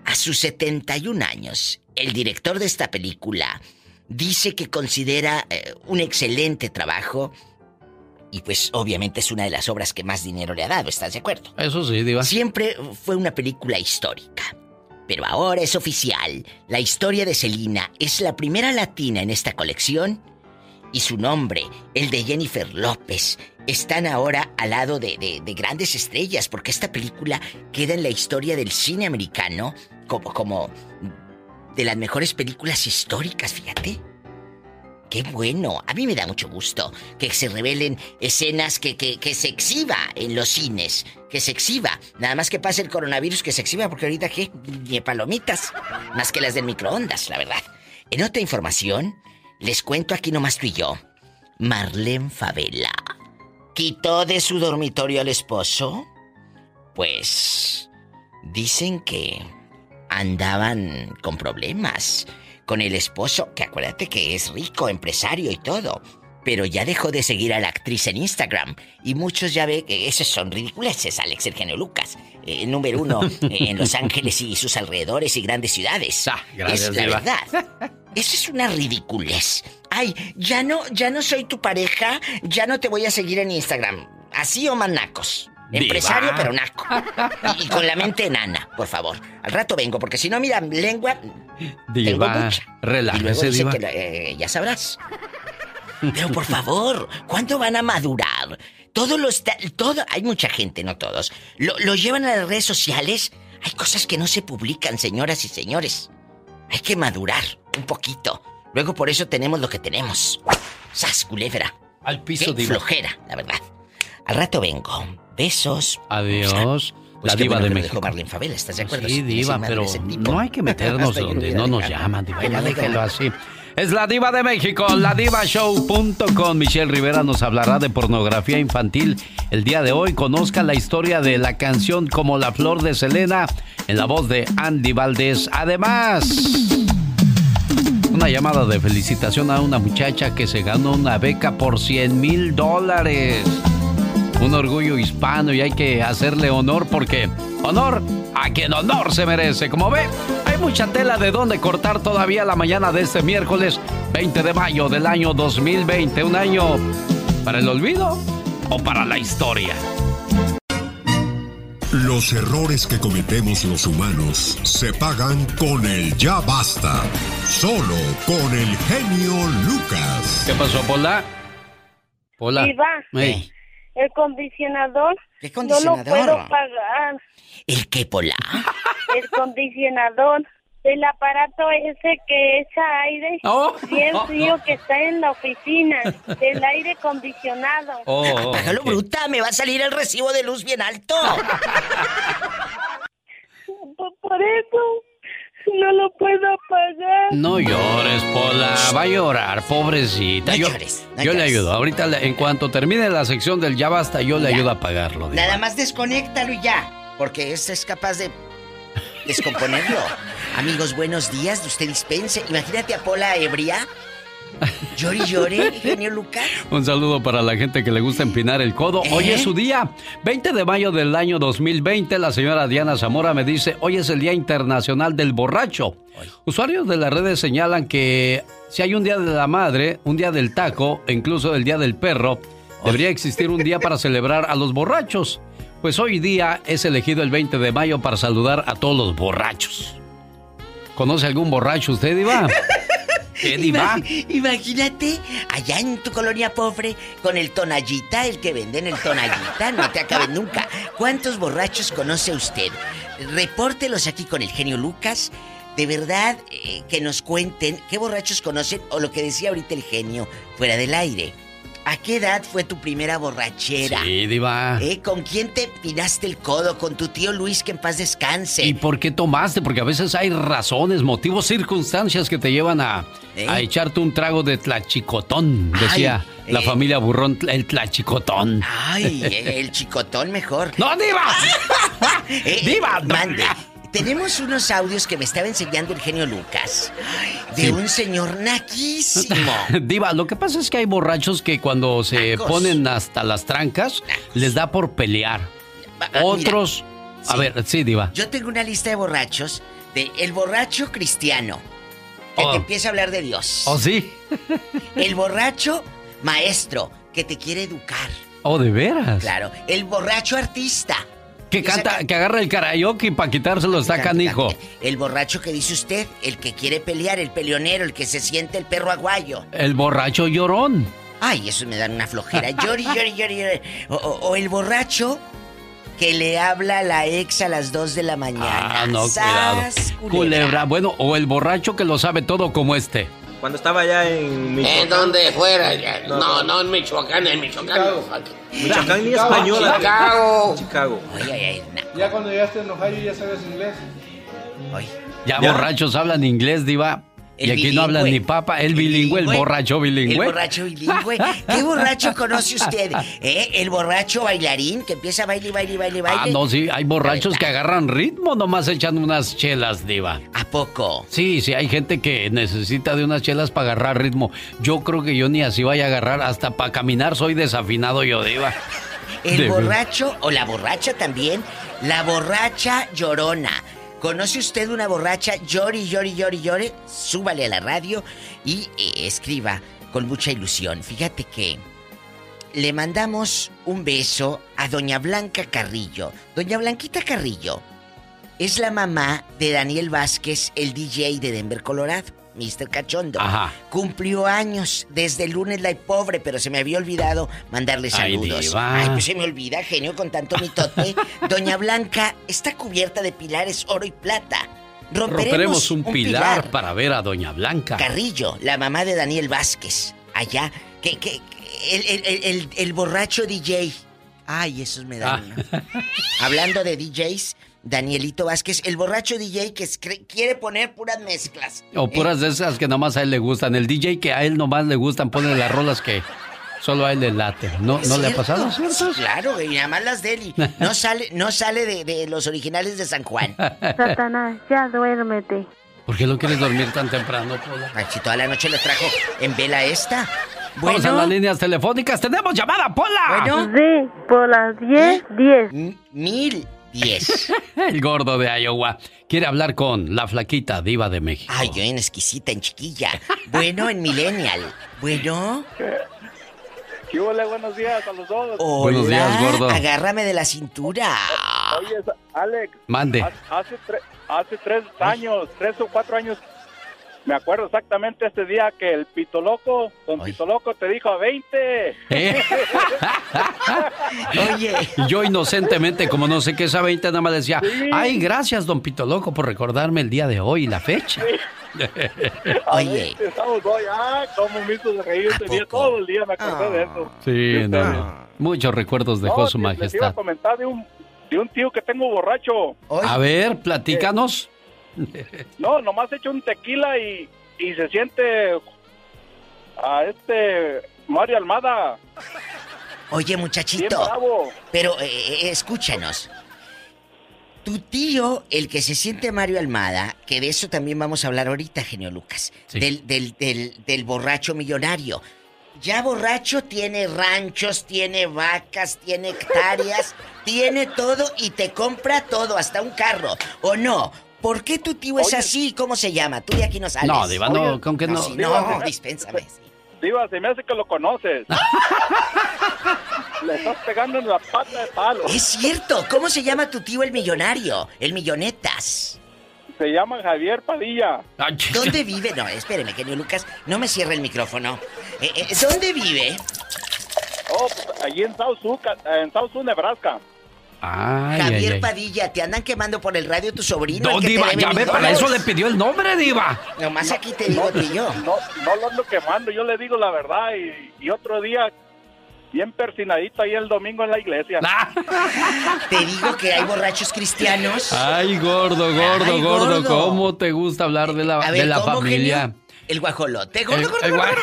A sus 71 años, el director de esta película dice que considera eh, un excelente trabajo y pues obviamente es una de las obras que más dinero le ha dado, ¿estás de acuerdo? Eso sí, Diva. Siempre fue una película histórica. Pero ahora es oficial. La historia de Selina es la primera latina en esta colección y su nombre, el de Jennifer López, están ahora al lado de, de, grandes estrellas porque esta película queda en la historia del cine americano como, como de las mejores películas históricas, fíjate. Qué bueno, a mí me da mucho gusto que se revelen escenas que, que, que se exhiba en los cines, que se exhiba. Nada más que pase el coronavirus, que se exhiba, porque ahorita qué, ni palomitas, más que las del microondas, la verdad. En otra información, les cuento aquí nomás tú y yo. Marlene Favela quitó de su dormitorio al esposo. Pues dicen que andaban con problemas con el esposo, que acuérdate que es rico, empresario y todo. Pero ya dejó de seguir a la actriz en Instagram. Y muchos ya ven que esos son ridiculeces, Alex Eugenio Lucas. Eh, número uno <laughs> en Los Ángeles y sus alrededores y grandes ciudades. Ah, gracias, es la verdad. Eso es una ridiculez. Ay, ya no, ya no soy tu pareja, ya no te voy a seguir en Instagram. Así o más nacos. Diva. Empresario, pero naco. Y, y con la mente enana, por favor. Al rato vengo, porque si no, mira, lengua. Tengo Diva, mucha. Y luego relájese, dice Diva. que la- eh, ya sabrás. Pero por favor, ¿cuándo van a madurar? Todos los... Todo, hay mucha gente, no todos. Lo, lo llevan a las redes sociales. Hay cosas que no se publican, señoras y señores. Hay que madurar un poquito. Luego por eso tenemos lo que tenemos. Sas, culebra. Al piso, Diva. flojera, la verdad. Al rato vengo. Besos. Adiós. Pues la qué diva bueno de México. Marlene Favela, ¿estás de acuerdo? Sí, diva, pero no hay que meternos <laughs> donde no nos llaman, diva. Ya déjelo así. Es la diva de México, la divashow.com. Michelle Rivera nos hablará de pornografía infantil el día de hoy. Conozca la historia de la canción Como la flor de Selena en la voz de Andy Valdés. Además, una llamada de felicitación a una muchacha que se ganó una beca por 100 mil dólares. Un orgullo hispano y hay que hacerle honor porque honor a quien honor se merece. Como ve, hay mucha tela de dónde cortar todavía la mañana de este miércoles 20 de mayo del año 2020. Un año para el olvido o para la historia. Los errores que cometemos los humanos se pagan con el ya basta. Solo con el genio Lucas. ¿Qué pasó, Pola? Pola. Diva. Ey, El condicionador, ¿Qué no lo condicionador? puedo pagar. ¿El qué, Pola? El condicionador, el aparato ese que echa aire Oh. bien <laughs> frío que está en la oficina, el aire acondicionado. Oh, Apágalo, bruta, me va a salir el recibo de luz bien alto. <laughs> Por, eso no lo puedo pagar. No llores, Pola. Va a llorar, pobrecita. No yo llores, no yo le ayudo. Ahorita, en cuanto termine la sección del ya basta, yo le Ya. ayudo a pagarlo. diva. Nada más desconéctalo y ya, porque este es capaz de descomponerlo. <laughs> Amigos, buenos días, usted dispense. Imagínate a Pola ebria. Llore y llore, <laughs> genio Lucas. Un saludo para la gente que le gusta empinar el codo. Hoy ¿Eh? es su día. 20 de mayo del año 2020, la señora Diana Zamora me dice, hoy es el Día Internacional del Borracho. Usuarios de las redes señalan que si hay un Día de la Madre, un Día del Taco e incluso el Día del Perro, debería existir un día para celebrar a los borrachos. Pues hoy día es elegido el 20 de mayo para saludar a todos los borrachos. ¿Conoce algún borracho usted, Diva? <laughs> ¿Qué, Diva? Imagínate allá en tu colonia pobre con el tonallita, el que venden el tonallita, no te acaben nunca. ¿Cuántos borrachos conoce usted? Repórtelos aquí con el genio Lucas. De verdad, eh, que nos cuenten qué borrachos conocen o lo que decía ahorita el genio fuera del aire. ¿A qué edad fue tu primera borrachera? Sí, Diva. ¿Eh? ¿Con quién te pinaste el codo? ¿Con tu tío Luis que en paz descanse? ¿Y por qué tomaste? Porque a veces hay razones, motivos, circunstancias que te llevan a, ¿Eh? a echarte un trago de tlachicotón, decía Ay, la eh. familia burrón, el tlachicotón. Ay, el chicotón mejor. <laughs> ¡No, Diva! <laughs> Eh, ¡Diva! Mande. Tenemos unos audios que me estaba enseñando el genio Lucas de Sí. un señor naquísimo. <laughs> Diva, lo que pasa es que hay borrachos que cuando se Nacos. ponen hasta las trancas, les da por pelear. Otros... A sí. ver, sí, Diva. Yo tengo una lista de borrachos de el borracho cristiano que Oh. te empieza a hablar de Dios. ¿Oh, sí? El borracho maestro que te quiere educar. ¿Oh, de veras? Claro, el borracho artista. Que canta, que agarra el karaoke para quitárselo está canijo. El borracho que dice usted, el que quiere pelear, el peleonero, el que se siente el perro aguayo. El borracho llorón. Ay, eso me dan una flojera. Llori, llori, llori, llori. O, o- o el borracho que le habla a la ex a las 2 de la mañana. Ah, no, ¡Sas, cuidado. Culebra. Bueno, o el borracho que lo sabe todo como este. Cuando estaba allá en Michoacán. En donde fuera, ya. No, no, en Michoacán, en Michoacán. Michoacán ni español. Chicago. Chicago. Ya cuando llegaste en Ohio ya sabes inglés. Ya, borrachos hablan inglés, Diva. El y aquí no hablan ni papa. El bilingüe, el borracho bilingüe. El borracho bilingüe. ¿Qué borracho conoce usted? <laughs> ¿Eh? El borracho bailarín que empieza a baile, baile, baile, baile. Ah, no, sí, hay borrachos que agarran ritmo, nomás echan unas chelas, Diva. ¿A poco? Sí, sí, hay gente que necesita de unas chelas para agarrar ritmo. Yo creo que yo ni así vaya a agarrar, hasta para caminar soy desafinado yo, Diva. <laughs> El De- borracho o la borracha también. La borracha llorona. ¿Conoce usted una borracha llori, llori, llori, llore? Súbale a la radio y eh, escriba con mucha ilusión. Fíjate que le mandamos un beso a doña Blanca Carrillo. Doña Blanquita Carrillo es la mamá de Daniel Vázquez, el DJ de Denver, Colorado. Mr. Cachondo. Ajá. Cumplió años desde el lunes la pobre, pero se me había olvidado mandarle Ay, saludos. diva. Ay, pues se me olvida, genio, con tanto mitote. <laughs> Doña Blanca está cubierta de pilares oro y plata. Romperemos, Romperemos un, pilar, para ver a Doña Blanca. Carrillo, la mamá de Daniel Vázquez, allá, que, que, que- el, el- el- el- el borracho DJ. Ay, esos me dan. Ah. <laughs> Hablando de DJs, Danielito Vázquez, el borracho DJ que quiere poner puras mezclas. O puras de esas que nomás a él le gustan. El DJ que a él nomás le gustan pone las rolas que solo a él le late. ¿No, ¿Es ¿no le ha cierto? pasado? Sí, claro, y nada más las de él. No <laughs> sale, no sale de, de los originales de San Juan. <laughs> Satanás, ya duérmete. ¿Por qué no quieres dormir tan temprano, Pola? Ay, si toda la noche le trajo en vela esta. Vamos a las líneas telefónicas. ¡Tenemos llamada, Pola! Bueno. Sí, por las 10, 10. Mil 10. <laughs> El gordo de Iowa quiere hablar con la flaquita diva de México. Ay, yo en exquisita, en chiquilla. Bueno, en millennial. Bueno. <laughs> ¿Qué hola? Buenos días a los dos. Hola, Buenos días, gordo. Agárrame de la cintura. Oye, Alex. Mande. ha- Hace, tre- hace tres años, tres o cuatro años, me acuerdo exactamente este día que el Pito Loco, don Pito Loco te dijo a 20. ¿Eh? <laughs> Oye. Yo inocentemente, como no sé qué es a 20, nada más decía, ay, gracias, don Pito Loco, por recordarme el día de hoy y la fecha. <laughs> Oye. Estamos hoy, ah, cómo me hizo reír ese día, todo el día me acordé de eso. Sí, no, Muchos recuerdos dejó No, su les- Les iba a majestad. comentar de un, de un tío que tengo borracho. A ver, platícanos. <laughs> No, nomás echo un tequila y, y se siente a este Mario Almada. Oye, muchachito. bravo. Pero eh, eh, escúchanos. Tu tío, el que se siente Mario Almada, que de eso también vamos a hablar ahorita, genio Lucas, del, del, del, del borracho millonario. Ya borracho tiene ranchos, tiene vacas, tiene hectáreas, <laughs> tiene todo y te compra todo, hasta un carro. ¿O no? ¿Por qué tu tío es así? ¿Cómo se llama? Tú de aquí no sales. No, Diva, no, con que no. sí, no, se- dispénsame. Diva, se me hace que lo conoces. <laughs> Le estás pegando en la pata de palo. Es cierto. ¿Cómo se llama tu tío el millonario? El millonetas. Se llama Javier Padilla. ¿Dónde vive? No, espéreme, genio Lucas. No me cierre el micrófono. Eh, eh, ¿Dónde vive? Oh, pues, allí en South Sioux, en South Sioux, Nebraska. Ay, Javier ay, ay. Padilla, te andan quemando por el radio tu sobrino. No, el que te Diva, ya ve, para eso le pidió el nombre, Diva. Nomás aquí te digo, tío. No, no lo ando quemando, yo le digo la verdad. Y, y otro día, bien persinadito ahí el domingo en la iglesia. <laughs> Te digo que hay borrachos cristianos. Ay, gordo, gordo, Ay, gordo, gordo. ¿cómo te gusta hablar de la, ver, de la ¿cómo, familia? genio? El guajolote. Gordo, El- gordo, el gordo, gua- gordo.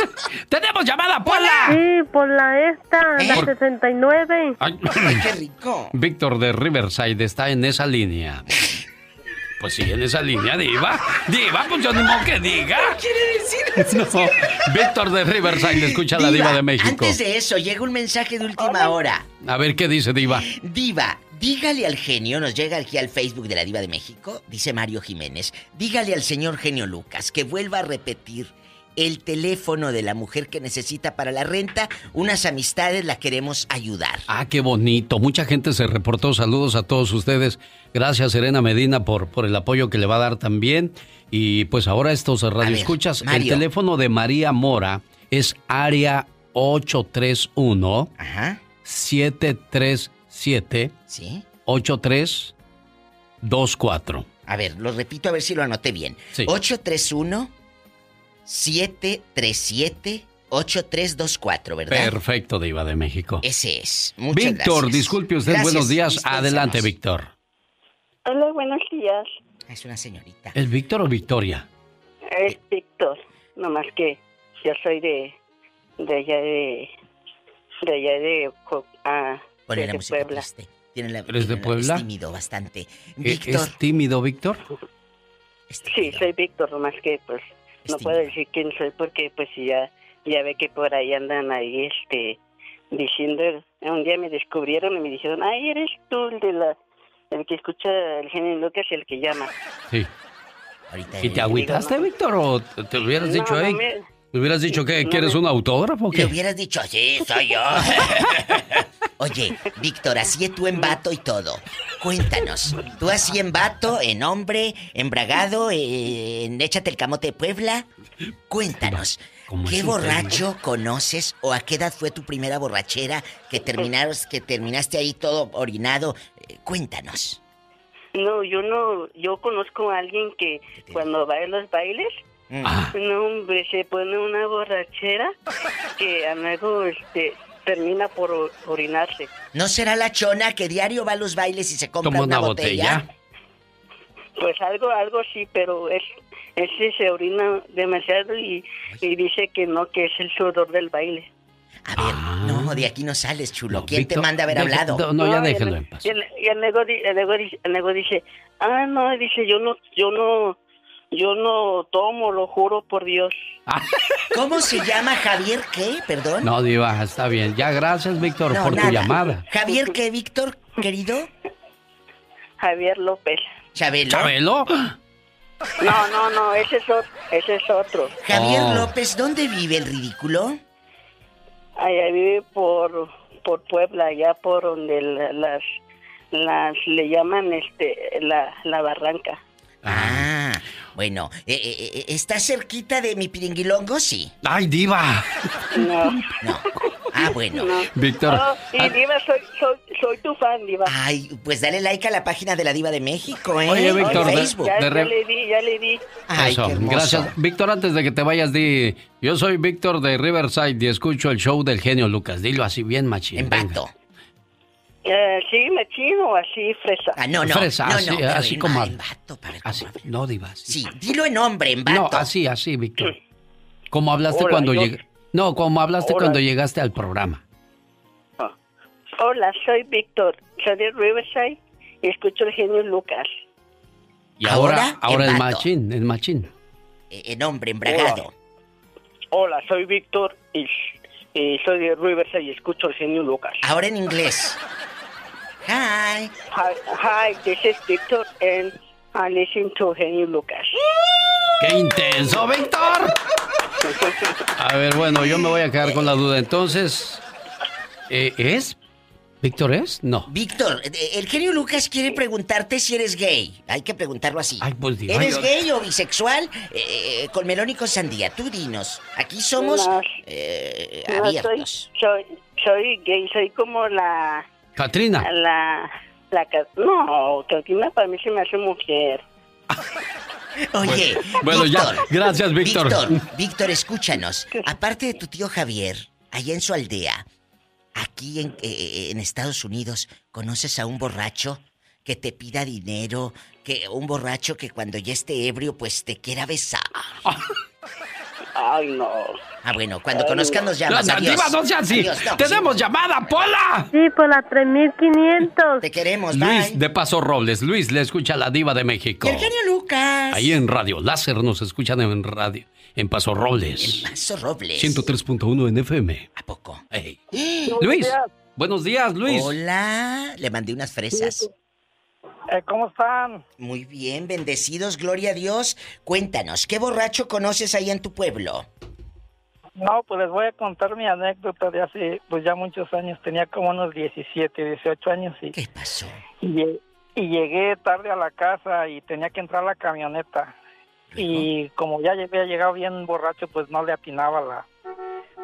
<laughs> ¡Tenemos llamada, Pola! Sí, por la esta, la Por- 69. Ay, qué <laughs> rico. Víctor de Riverside está en esa línea. Pues sí, en esa línea, Diva. Diva, pues yo ni modo que diga. quiere decir No, Víctor de Riverside escucha a la Diva de México. Antes de eso, llega un mensaje de última hora. A ver qué dice Diva. Diva, dígale al genio, nos llega aquí al Facebook de la Diva de México, dice Mario Jiménez, dígale al señor genio Lucas que vuelva a repetir el teléfono de la mujer que necesita para la renta, unas amistades la queremos ayudar. Ah, qué bonito. Mucha gente se reportó. Saludos a todos ustedes. Gracias, Serena Medina, por, por el apoyo que le va a dar también. Y pues ahora estos radioescuchas. El Mario. teléfono de María Mora es área 831 Ajá. 737 ¿Sí? 8324. A ver, lo repito a ver si lo anoté bien. Sí. 831 737-8324, ¿verdad? Perfecto, Diva de México. Ese es. Muchas Víctor, gracias. disculpe usted, Gracias, buenos días. Adelante, Víctor. Hola, buenos días. Es una señorita. ¿Es Víctor o Victoria? Es Víctor, nomás que yo soy de, de allá de, de allá de, Co- ah, Ponle de la música Puebla. triste. Tiene la, ¿Eres de tiene Puebla? Es tímido bastante. ¿E- Víctor, ¿Es tímido, Víctor? Sí, soy Víctor, nomás que pues no puedo decir quién soy porque pues ya ya ve que por ahí andan ahí este diciendo un día me descubrieron y me dijeron ay eres tú el de la el que escucha el genio Lucas y el que llama Sí. ¿Y te agüitaste, Víctor, o te hubieras No, dicho no me- ¿Me hubieras dicho que no quieres un autógrafo o Le qué? hubieras dicho, sí, soy yo. <laughs> Oye, Víctor, así tú en vato y todo. Cuéntanos, ¿tú así en vato, en hombre, en bragado, en Échate el camote de Puebla? Cuéntanos, ¿qué borracho conoces o a qué edad fue tu primera borrachera que terminaron, que terminaste ahí todo orinado? Eh, Cuéntanos. no yo no yo conozco a alguien que cuando va a los bailes Mm. no hombre se pone una borrachera que a luego este termina por orinarse ¿No será la chona que diario va a los bailes y se compra una, una botella? botella. Pues algo, algo sí, pero es, ese se orina demasiado y, y dice que no, que es el sudor del baile. No, de aquí no sales, chulo. ¿Quién te manda a haber hablado? no, ya y el- déjelo en paz. Y el, y el dice, ah, no, dice, yo no, yo no, yo no tomo, lo juro por Dios. <laughs> ¿Cómo se llama Javier qué? Perdón. No, Diva, está bien. Ya, gracias, Víctor, No, por nada. tu llamada. Javier qué, Víctor, querido? <laughs> Javier López. Chabelo. ¿Chabelo? No, no, no, ese es otro. Ese es otro. Javier Oh. López, ¿dónde vive el ridículo? Allá vive por, por Puebla, allá por donde la- las, las, le llaman este, la, la barranca. Ah, bueno, eh, eh, eh, ¿está cerquita de mi piringuilongo? Sí. ¡Ay, Diva! No. No. Ah, bueno. Víctor. Oh, y ah, Diva, soy, soy, soy tu fan, Diva. Ay, pues dale like a la página de la Diva de México, ¿eh? Oye, Víctor, de- Facebook. Ya, de ya le di, ya le di. Ay, Eso, qué gracias. Víctor, antes de que te vayas, di... Yo soy Víctor de Riverside y escucho el show del genio Lucas. Dilo así bien, machín. En. Eh, sí, machino, así, fresa. Ah, no, no. Fresa, no, así, no, así en como... en vato, para ver Así, habla. no, Diva. así. Sí, dilo en hombre, en vato. No, así, así, Víctor. Como hablaste Hola, cuando yo- llegaste... No, como hablaste Hola. cuando llegaste al programa. Hola, soy Víctor, soy de Riverside y escucho el genio Lucas. Y ahora, Ahora, el machín, el machín. Eh, En hombre, embragado. Hola, soy Víctor y, y soy de Riverside y escucho el genio Lucas. Ahora en inglés. <laughs> Hi. Hi, hi, this is Victor and I listen to genio Lucas. ¡Qué intenso, Víctor! A ver, bueno, yo me voy a quedar con la duda. Entonces, eh, ¿es? ¿Víctor es? No. Víctor, eh, el genio Lucas quiere preguntarte si eres gay. Hay que preguntarlo así. Ay, pues. ¿Eres gay o bisexual? Eh, eh, con melón y con sandía. Tú dinos. Aquí somos No. eh, No, soy, abiertos. soy, soy gay, soy como la... Katrina. La... la no, Catrina para mí se me hace mujer. <laughs> Oye, Bueno, ya. Víctor, Gracias, Víctor. Víctor, <laughs> Víctor, escúchanos. Aparte de tu tío Javier, allá en su aldea, aquí en, eh, en Estados Unidos, ¿conoces a un borracho que te pida dinero? Que un borracho que cuando ya esté ebrio, pues te quiera besar. <laughs> Ay, no. Ah, bueno, cuando Ay, conozcan no. nos llamas. No, no, Adiós. Diva, no sea así. Adiós, no, ¡Tenemos llamada, Pola! Sí, por la 3500. Te queremos, Luis bye. de Paso Robles. Luis le escucha a la diva de México. Y el genio Lucas. Ahí en Radio Láser nos escuchan en radio. En Paso Robles. Paso Robles. 103.1 en FM. ¿A poco? Luis. Buenos días, Luis. Hola. Le mandé unas fresas. Eh, ¿Cómo están? Muy bien, bendecidos, gloria a Dios. Cuéntanos, ¿qué borracho conoces ahí en tu pueblo? No, pues les voy a contar mi anécdota de hace, pues ya muchos años. Tenía como unos 17, 18 años y... ¿Qué pasó? Y, lle- y llegué tarde a la casa y tenía que entrar a la camioneta. Y como ya había llegado bien borracho, pues no le atinaba a la,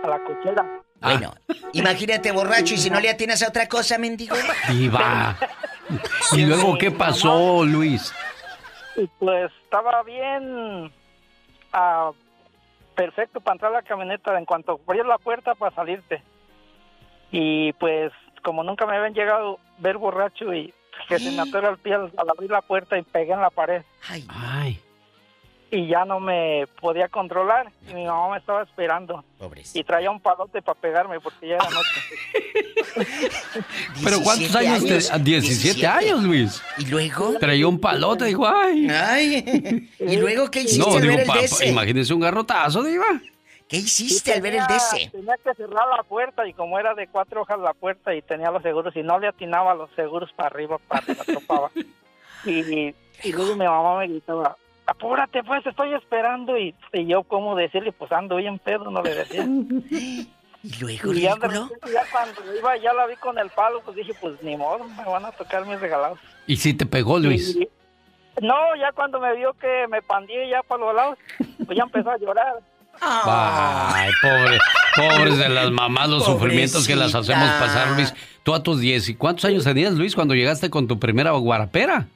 a la cochera. Bueno, imagínate borracho y si no le atinas a otra cosa, mendigo. Diva. ¿Y luego qué pasó, Luis? Pues estaba bien, ah, perfecto para entrar a la camioneta en cuanto abrir la puerta para salirte. Y pues como nunca me habían llegado ver borracho y que se me atora el pie al, al abrir la puerta y pegué en la pared. Ay. Y ya no me podía controlar y mi mamá me estaba esperando. Y traía un palote para pegarme porque ya era noche. <laughs> Pero ¿cuántos 17 años? te- años. 17 años, Luis. ¿Y luego? Traía un palote, digo, ay. Ay. <laughs> ¿Y luego qué hiciste No, al digo, ver el pa- DC? imagínese un garrotazo, diva. ¿Qué hiciste al ver el DC? Tenía que cerrar la puerta y como era de cuatro hojas la puerta y tenía los seguros y no le atinaba los seguros para arriba, para arriba, topaba. <laughs> Y, y luego mi mamá me gritaba, apúrate pues, estoy esperando. Y, y yo como decirle, pues ando bien pedo, no le decía. <laughs> ¿Y luego, Y ya, de repente, ya cuando iba, ya la vi con el palo, pues dije, pues ni modo, me van a tocar mis regalados. ¿Y si te pegó, Luis? Y- no, ya cuando me vio que me pandí ya para los lados, pues ya empezó a llorar. <laughs> Ay, pobre, pobres de las mamás, los sufrimientos que las hacemos pasar, Luis. Tú a tus 10, ¿y cuántos años tenías, Luis, cuando llegaste con tu primera guarapera?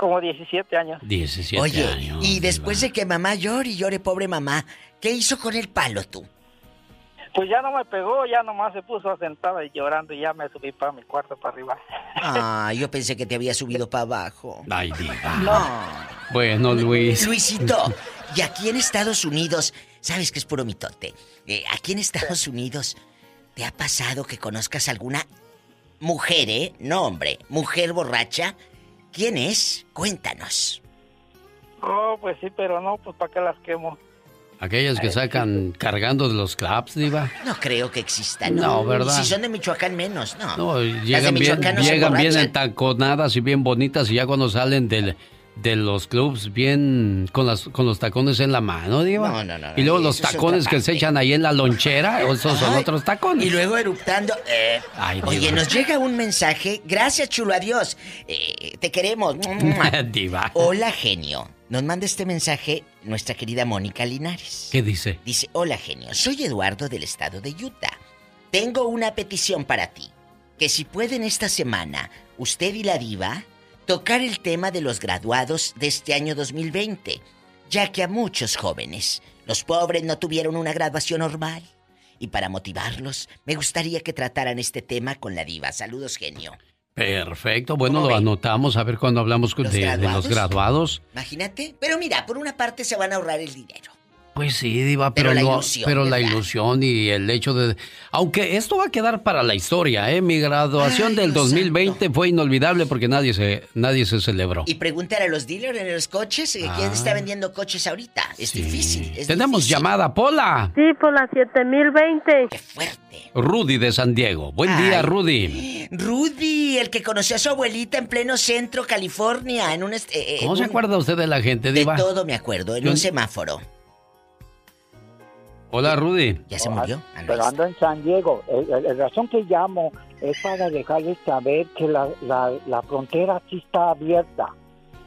Como 17 años. 17 Oye, años. y después de que mamá llore y llore, pobre mamá, ¿qué hizo con el palo tú? Pues ya no me pegó, ya nomás se puso sentada y llorando y ya me subí para mi cuarto para arriba. Ah, yo pensé que te había subido para abajo. Ay, diva. No. Bueno, Luis. Luisito, <laughs> y aquí en Estados Unidos, sabes que es puro mitote. Eh, aquí en Estados Unidos, ¿te ha pasado que conozcas alguna mujer, eh? No, hombre, mujer borracha. ¿Quién es? Cuéntanos. Oh, pues sí, pero no, pues para qué las quemo. Aquellas que sacan cargando de los claps, diva. No creo que existan. No, ¿verdad? Y si son de Michoacán, menos, no. No, Las de llegan bien, no llegan bien entaconadas y bien bonitas y ya cuando salen del, de los clubs bien con las con los tacones en la mano, diva. No, no, no, Y luego los tacones que se echan ahí en la lonchera, <laughs> esos son Ay, otros tacones. Y luego eruptando. eh, Ay, oye, diva. nos llega un mensaje. Gracias, chulo, adiós. Eh, te queremos. <laughs> diva. Hola, genio. Nos manda este mensaje nuestra querida Mónica Linares. ¿Qué dice? Dice, hola, genio. Soy Eduardo del estado de Utah. Tengo una petición para ti. Que si pueden esta semana, usted y la diva, tocar el tema de los graduados de este año 2020, ya que a muchos jóvenes, los pobres no tuvieron una graduación normal. Y para motivarlos, me gustaría que trataran este tema con la diva. Saludos, genio. Perfecto, bueno, ¿Cómo lo anotamos a ver cuando hablamos de, ¿Los de los graduados. Imagínate. Pero mira, por una parte se van a ahorrar el dinero. Pues sí, Diva, pero, Pero la no- ilusión, pero la ¿verdad? ilusión y el hecho de... Aunque esto va a quedar para la historia, ¿eh? Mi graduación del 2020 fue inolvidable porque nadie se, nadie se celebró. Y pregúntale a los dealers en los coches, eh, ¿quién Ah. está vendiendo coches ahorita? Es difícil. es Tenemos llamada, Pola. Sí, por la 7020. Qué fuerte. Rudy de San Diego. Buen día, Ay. Rudy. Rudy, el que conoció a su abuelita en pleno centro, California, en un... est- eh, ¿Cómo en se un- acuerda usted de la gente, De Diva? todo me acuerdo, en Yo- un semáforo. Hola, Rudy. ¿Ya se murió? Ah, Pero ando en San Diego. La razón que llamo es para dejarles saber que la, la, la frontera sí está abierta.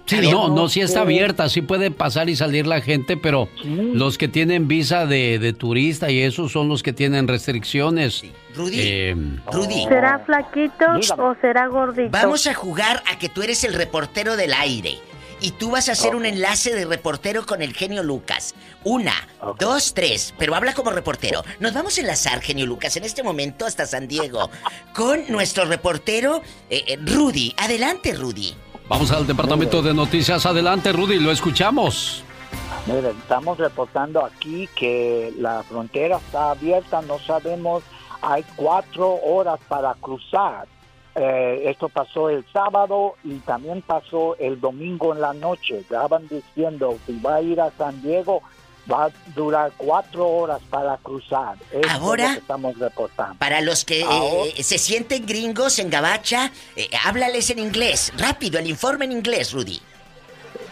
Sí, no, no, sí está abierta, sí puede pasar y salir la gente, pero los que tienen visa de, de turista y esos son los que tienen restricciones. Rudy, Eh, Rudy. ¿Será flaquito o será gordito? Vamos a jugar a que tú eres el reportero del aire. Y tú vas a hacer un enlace de reportero con el genio Lucas. Una, dos, tres. Pero habla como reportero. Nos vamos a enlazar, genio Lucas, en este momento hasta San Diego. Con nuestro reportero, eh, eh, Rudy. Adelante, Rudy. Vamos al departamento de noticias. Adelante, Rudy, lo escuchamos. Estamos reportando aquí que la frontera está abierta, no sabemos, hay cuatro horas para cruzar. Eh, esto pasó el sábado y también pasó el domingo en la noche. Estaban diciendo, si va a ir a San Diego, va a durar cuatro horas para cruzar. Esto es Ahora, lo que estamos reportando. Para los que eh, Ahora- eh, se sienten gringos en gabacha, eh, háblales en inglés. Rápido, el informe en inglés, Rudy.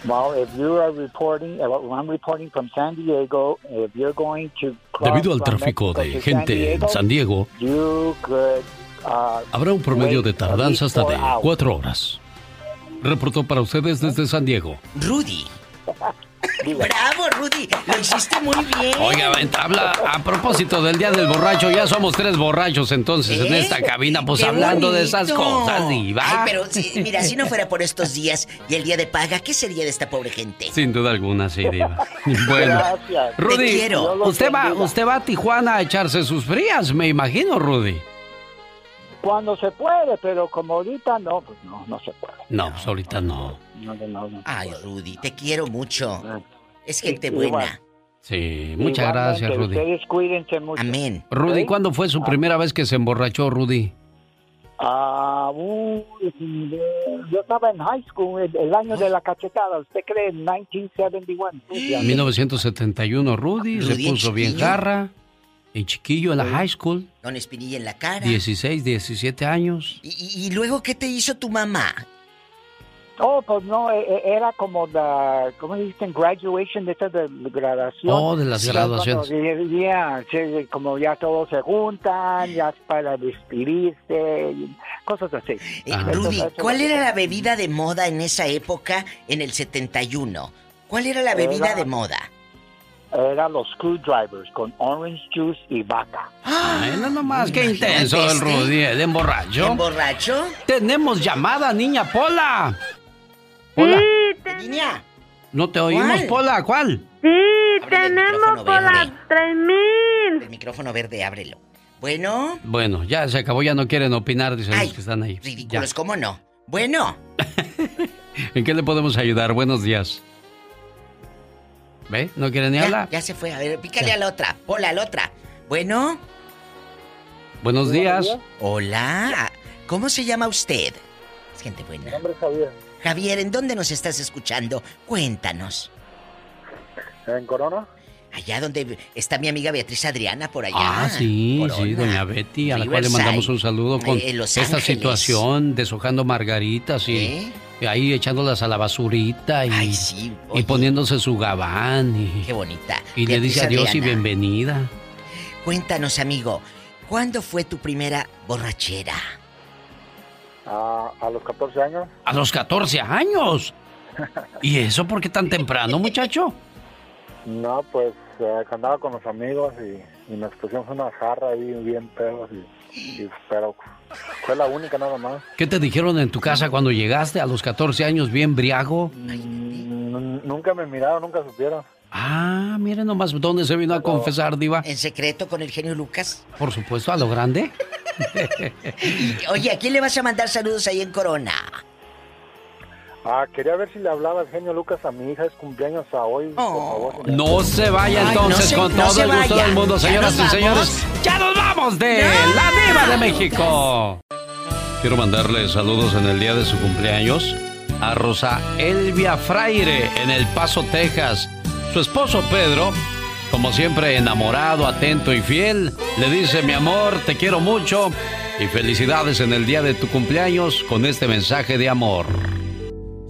Well, if you are reporting, uh, I'm reporting from San Diego. If you're going to cross Debido al tráfico de gente en San Diego, you could, habrá un promedio de tardanza hasta de four hours. cuatro horas. Reportó para ustedes desde San Diego. Rudy. Bravo, Rudy. Lo hiciste muy bien. Oiga, habla a propósito del día del borracho. Ya somos tres borrachos entonces en ¿Eh? esta cabina, pues hablando de esas cosas, Diva. Ay, pero si- mira, si no fuera por estos días y el día de paga, ¿qué sería de esta pobre gente? Sin duda alguna, sí, Diva. <laughs> Bueno, Gracias. Te Rudy, quiero. Usted va, usted va a Tijuana a echarse sus frías, me imagino, Rudy. Cuando se puede, pero como ahorita no, pues no, no se puede. No, pues ahorita no. No, no, no, no. Ay, Rudy, te quiero mucho. Es gente Igual. buena. Sí, muchas Igualmente, gracias, Rudy. Ustedes cuídense mucho. Amén. Rudy. ¿cuándo fue su primera vez que se emborrachó, Rudy? Ah, uy, yo estaba en high school, el, el año de la cachetada, ¿usted cree? En 1971. En 1971, Rudy, se Rudy, en puso bien chiquillo. En chiquillo, en la high school, Con espinilla en la cara. 16, 17 años. ¿Y, y- y luego qué te hizo tu mamá? Oh, pues no, e- e- era como la, ¿cómo dicen? Graduation, de esta de graduación. Oh, de las Ya graduaciones. cuando ya- ya, sí, como ya todos se juntan, ya para despedirse, y cosas así. Eh, Rudy, ¿cuál era la bebida de moda en esa época, en el 71? ¿Cuál era la bebida Era- de moda? Era los screwdrivers con orange juice y vaca. Ay, no nomás, qué Imagínate intenso el. Rudy, el emborracho. ¿En borracho? Tenemos llamada, niña Pola. Pola, Niña. no te oímos, ¿Cuál? Pola, ¿cuál? Sí, Ábrele el tenemos micrófono por las verde. 3000. El micrófono verde, ábrelo. Bueno, Bueno, ya se acabó, ya no quieren opinar, dicen Ay, los que están ahí. ridículos, ¿cómo no? Bueno, Ya. <laughs> ¿En qué le podemos ayudar? Buenos días. ¿Ve? ¿No quieren ni ya, hablar? ya se fue. A ver, pícale a la otra. Hola, a la otra. Bueno, Buenos días. hola. ¿Cómo se llama usted? Es gente buena. Mi nombre es Javier. Javier, ¿en dónde nos estás escuchando? Cuéntanos. ¿En Corona? Allá donde está mi amiga Beatriz Adriana, por allá. Ah, sí, Corona. sí, doña Betty, a la cual le mandamos un saludo con eh, Los esta situación, deshojando margaritas y, ¿Eh? Ahí echándolas a la basurita y, Ay, sí, y poniéndose su gabán y, Qué bonita. y le dice adiós y bienvenida. Cuéntanos, amigo, ¿cuándo fue tu primera borrachera? A, a los 14 años. A los 14 años. <laughs> ¿Y eso por qué tan temprano, muchacho? No, pues eh, andaba con los amigos y, y nos pusimos una jarra ahí bien pedos y, y- pero fue la única nada más. ¿Qué te dijeron en tu casa cuando llegaste a los 14 años bien briago? N- Nunca me miraron, nunca supieron. Ah, miren nomás dónde se vino a confesar, Diva. ¿En secreto con el genio Lucas? Por supuesto, a lo grande. <laughs> Oye, ¿a quién le vas a mandar saludos ahí en Corona? Ah, quería ver si le hablaba el genio Lucas a mi hija, es cumpleaños a hoy. por favor. si me- No se vaya Ay, entonces no se- con no todo se el gusto del mundo, ¿Ya señoras y señores. ¡Ya nos vamos de la Diva de México! Quiero mandarle saludos en el día de su cumpleaños a Rosa Elvia Fraire en El Paso, Texas. Su esposo Pedro, como siempre enamorado, atento y fiel, le dice mi amor, te quiero mucho y felicidades en el día de tu cumpleaños con este mensaje de amor.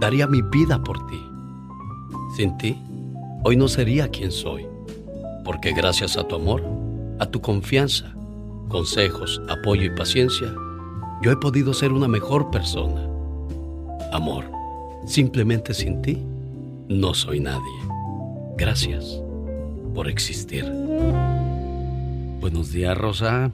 daría mi vida por ti. Sin ti, hoy no sería quien soy, porque gracias a tu amor, a tu confianza, consejos, apoyo y paciencia, yo he podido ser una mejor persona. Amor, simplemente sin ti, no soy nadie. Gracias por existir. Buenos días, Rosa.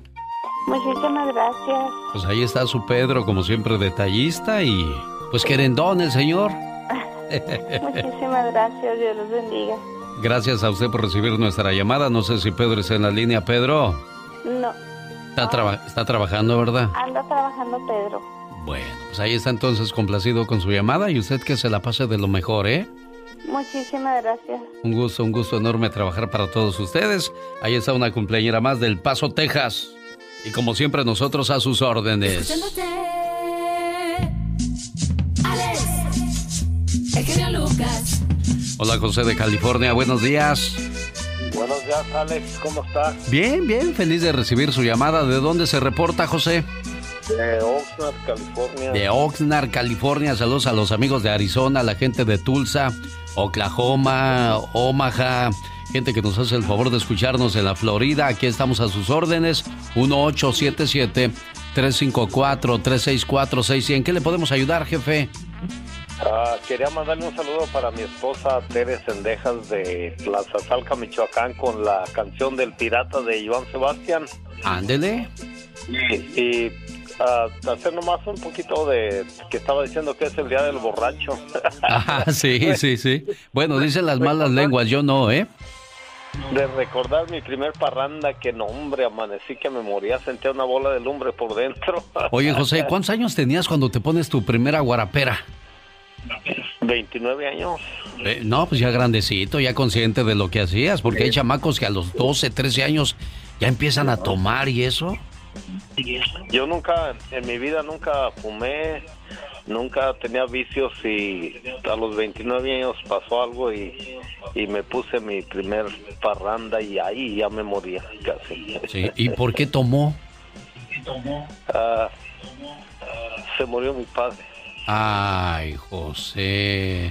Muchísimas gracias. Pues ahí está su Pedro, como siempre, detallista y pues querendón el señor. <laughs> Muchísimas gracias. Dios los bendiga. Gracias a usted por recibir nuestra llamada. No sé si Pedro está en la línea. Pedro, No, está, traba- está trabajando, ¿verdad? anda trabajando Pedro. Bueno, pues ahí está entonces complacido con su llamada y usted que se la pase de lo mejor, ¿eh? Muchísimas gracias. Un gusto, un gusto enorme trabajar para todos ustedes. Ahí está una cumpleañera más del Paso, Texas. Y como siempre nosotros a sus órdenes. Hola José de California, buenos días. Buenos días Alex, ¿cómo está? Bien, bien, feliz de recibir su llamada. ¿De dónde se reporta José? De Oxnard, California. De Oxnard, California. Saludos a los amigos de Arizona, la gente de Tulsa, Oklahoma, Omaha, gente que nos hace el favor de escucharnos en la Florida. Aquí estamos a sus órdenes. 1877-354-3646. ¿En qué le podemos ayudar, jefe? Ah, quería mandarle un saludo para mi esposa Tere Sendejas de Plaza Salca, Michoacán, con la canción del pirata de Joan Sebastián. Ándele. Y, y ah, hacer nomás un poquito de que estaba diciendo que es el día del borracho. <laughs> Ah, sí, sí, sí. Bueno, dicen las malas lenguas, yo no, ¿eh? De recordar mi primer parranda, que no, hombre, amanecí que me moría, sentía una bola de lumbre por dentro. Oye, José, <laughs> ¿cuántos años tenías cuando te pones tu primera guarapera? 29 años. Eh, no, pues ya grandecito, ya consciente de lo que hacías, porque hay chamacos que a los 12, 13 años ya empiezan a tomar y eso. Yo nunca, en mi vida nunca fumé, nunca tenía vicios y a los 29 años pasó algo y, y me puse mi primer parranda y ahí ya me moría casi. Sí, ¿y por qué tomó? Ah, se murió mi padre. Ay, José.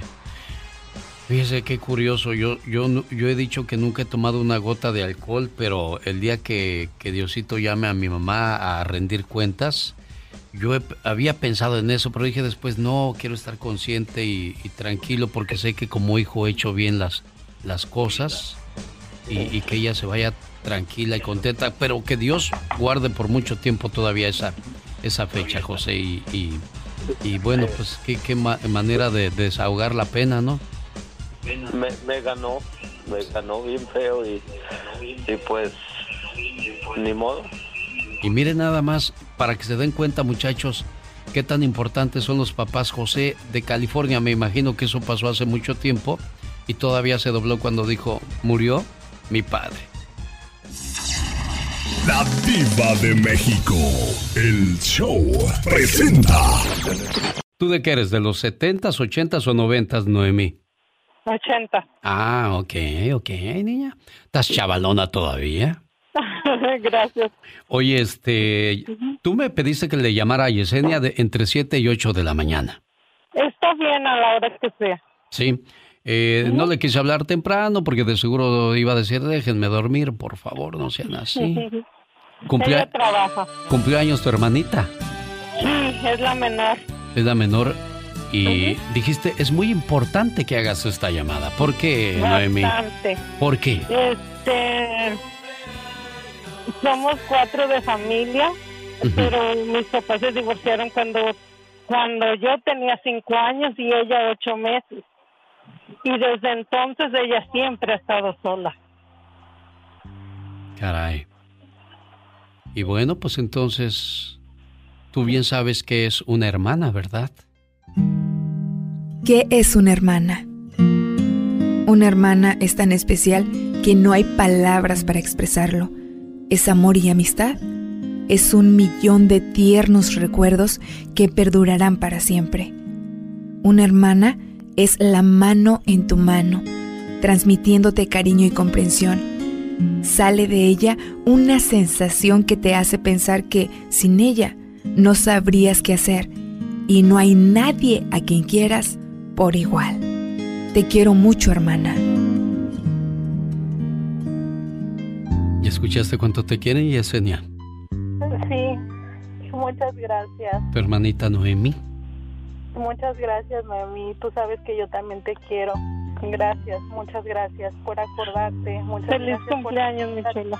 Fíjese qué curioso. Yo, yo, yo he dicho que nunca he tomado una gota de alcohol, pero el día que, Diosito llame a mi mamá a rendir cuentas, yo había pensado en eso, pero dije después, no, quiero estar consciente y, tranquilo porque sé que como hijo he hecho bien las, las cosas y, que ella se vaya tranquila y contenta, pero que Dios guarde por mucho tiempo todavía esa, esa fecha, José, y bueno, pues qué, qué manera de, desahogar la pena, ¿no? Me, ganó, me ganó bien feo y, y pues ni modo. Y miren nada más, para que se den cuenta muchachos, qué tan importantes son los papás José de California. Me imagino que eso pasó hace mucho tiempo y todavía se dobló cuando dijo, murió mi padre. La Diva de México. El show presenta. ¿Tú de qué eres? ¿De los 70s, 80s o 90s, Noemí? 80. Ah, ok, ok, niña. ¿Estás chavalona todavía? <laughs> Gracias. Oye, este, tú me pediste que le llamara a Yesenia de entre 7 y 8 de la mañana. Está bien a la hora que sea. Sí. Eh, no le quise hablar temprano porque de seguro iba a decir, déjenme dormir, por favor, no sean así. <laughs> ¿Cumplió años tu hermanita? Sí, es la menor. Es la menor. Y dijiste, es muy importante que hagas esta llamada. ¿Por qué, Noemi? ¿Por qué? Este, somos cuatro de familia, pero mis papás se divorciaron cuando, cuando yo tenía cinco años y ella ocho meses. Y desde entonces ella siempre ha estado sola. Caray. Y bueno, pues entonces tú bien sabes que es una hermana, ¿verdad? ¿Qué es una hermana? Una hermana es tan especial que no hay palabras para expresarlo. Es amor y amistad. Es un millón de tiernos recuerdos que perdurarán para siempre. Una hermana es la mano en tu mano, transmitiéndote cariño y comprensión. Sale de ella una sensación que te hace pensar que sin ella no sabrías qué hacer y no hay nadie a quien quieras por igual. Te quiero mucho, hermana. ¿Ya escuchaste cuánto te quieren, Yesenia? Sí, muchas gracias. Tu hermanita Noemi. Muchas gracias, mami. Tú sabes que yo también te quiero. Gracias, muchas gracias por acordarte. Muchas Feliz cumpleaños, Michela.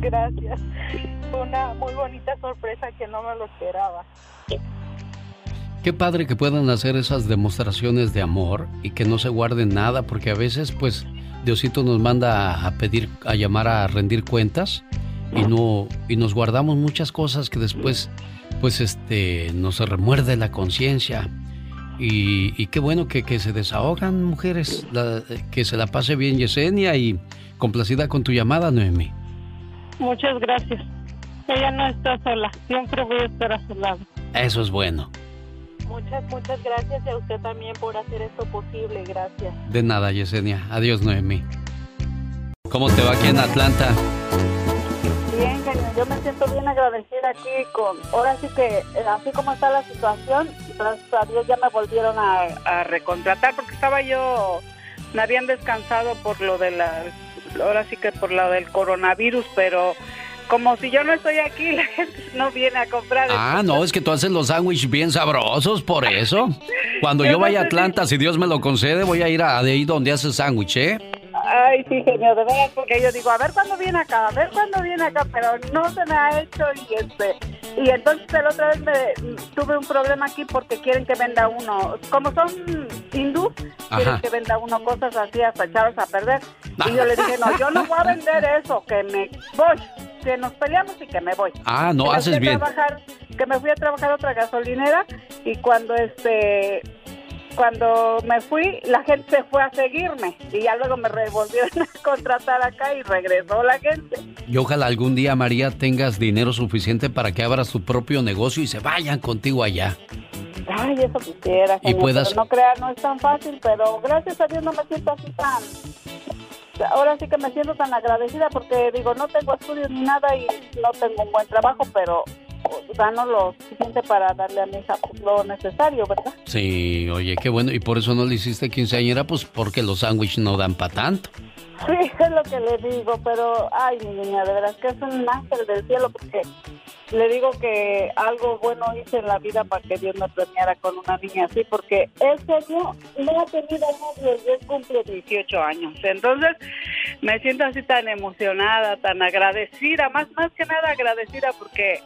Gracias. Fue una muy bonita sorpresa que no me lo esperaba. Qué padre que puedan hacer esas demostraciones de amor y que no se guarden nada, porque a veces, pues, Diosito nos manda a pedir, a llamar a rendir cuentas y no y nos guardamos muchas cosas que después pues este nos remuerde la conciencia. Y, qué bueno que, se desahogan, mujeres. que se la pase bien Yesenia y complacida con tu llamada, Noemi. Muchas gracias. Ella no está sola. Siempre voy a estar a su lado. Eso es bueno. Muchas, muchas gracias y a usted también por hacer esto posible. Gracias. De nada, Yesenia. Adiós, Noemí. ¿Cómo te va aquí en Atlanta? Bien, genio. Yo me siento bien agradecida aquí con... Ahora sí que, eh, así como está la situación, gracias a Dios ya me volvieron a, a recontratar porque estaba yo... Me habían descansado por lo de la... Ahora sí que por lo del coronavirus, pero como si yo no estoy aquí, <laughs> la gente no viene a comprar. Ah, no, es que tú haces los sándwiches bien sabrosos, por eso. Cuando yo vaya a Atlanta, si Dios me lo concede, voy a ir a de ahí donde haces sándwich, ¿eh? Ay, sí, genio, de verdad, porque yo digo, a ver cuándo viene acá, a ver cuándo viene acá, pero no se me ha hecho y este... Y entonces la otra vez me, tuve un problema aquí porque quieren que venda uno, como son hindú, quieren que venda uno cosas así hasta echadas a perder. Y yo le dije, no, yo no voy a vender eso, que me voy, que nos peleamos y que me voy. Ah, no, Que haces bien. trabajar- que me fui a trabajar a otra gasolinera y cuando este cuando me fui, la gente se fue a seguirme y ya luego me revolvieron <laughs> a contratar acá y regresó la gente. Y ojalá algún día, María, tengas dinero suficiente para que abras tu propio negocio y se vayan contigo allá. Ay, eso quisiera. Y puedas- no crean, no es tan fácil, pero gracias a Dios no me siento así tan... Ahora sí que me siento tan agradecida porque digo, no tengo estudios ni nada y no tengo un buen trabajo, pero gano lo suficiente para darle a mi hija pues, lo necesario, ¿verdad? Sí, oye, qué bueno. ¿Y por eso no le hiciste quinceañera? Pues porque los sándwiches no dan para tanto. Sí, <laughs> es lo que le digo, pero, ay, mi niña, de verdad que es un ángel del cielo porque le digo que algo bueno hice en la vida para que Dios me premiara con una niña así, porque ese año no ha tenido novio y él cumple 18 años. Entonces, me siento así tan emocionada, tan agradecida, más, más que nada agradecida porque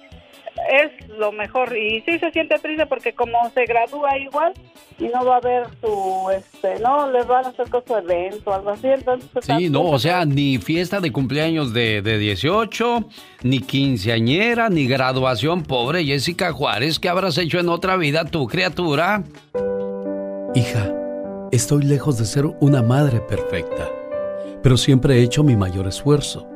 es lo mejor y sí se siente triste porque como se gradúa igual y no va a haber su este no les van a hacer cosa evento o algo así entonces pues, Sí, no, o sea, ni fiesta de cumpleaños de, de 18, ni quinceañera, ni graduación. Pobre Jessica Juárez, ¿qué habrás hecho en otra vida tu criatura? Hija, estoy lejos de ser una madre perfecta, pero siempre he hecho mi mayor esfuerzo.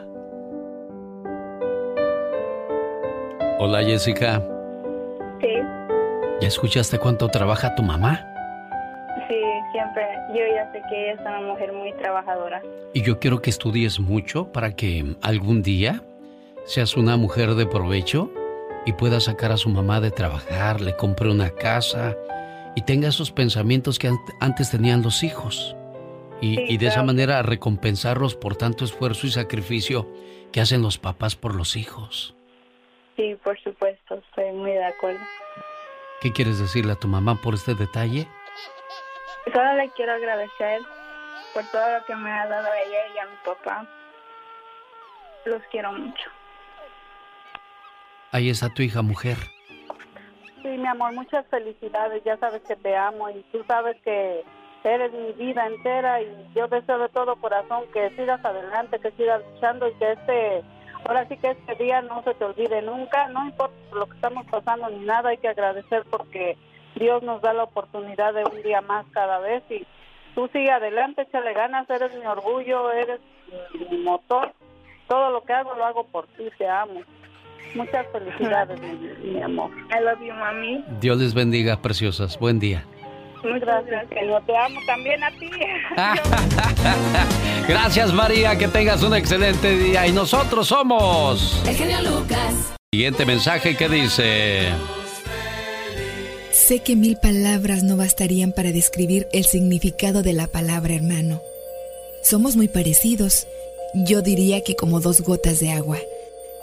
Hola Jessica, sí ¿ya escuchaste cuánto trabaja tu mamá? sí siempre yo ya sé que ella es una mujer muy trabajadora Y yo quiero que estudies mucho para que algún día seas una mujer de provecho y puedas sacar a su mamá de trabajar, le compre una casa y tenga esos pensamientos que ant- antes tenían los hijos. Y, Sí, y de esa manera recompensarlos por tanto esfuerzo y sacrificio que hacen los papás por los hijos. Sí por supuesto estoy muy de acuerdo ¿Qué quieres decirle a tu mamá por este detalle? solo le quiero agradecer por todo lo que me ha dado ella y a mi papá los quiero mucho Ahí está tu hija mujer. Sí, mi amor, muchas felicidades. Ya sabes que te amo y tú sabes que eres mi vida entera y yo deseo de todo corazón que sigas adelante, que sigas luchando y que este, ahora sí que este día no se te olvide nunca, no importa por lo que estamos pasando ni nada, hay que agradecer porque Dios nos da la oportunidad de un día más cada vez y tú sigue adelante, échale ganas, eres mi orgullo, eres mi motor, todo lo que hago lo hago por ti, te amo. Muchas felicidades, mi, mi amor. I love you, mami. Dios les bendiga, preciosas. Buen día. Muchas gracias, Señor. Te amo también a ti. <laughs> <laughs> Gracias María, que tengas un excelente día y nosotros somos... El genio Lucas. Siguiente mensaje que dice... Sé que mil palabras no bastarían para describir el significado de la palabra hermano. Somos muy parecidos. Yo diría que como dos gotas de agua.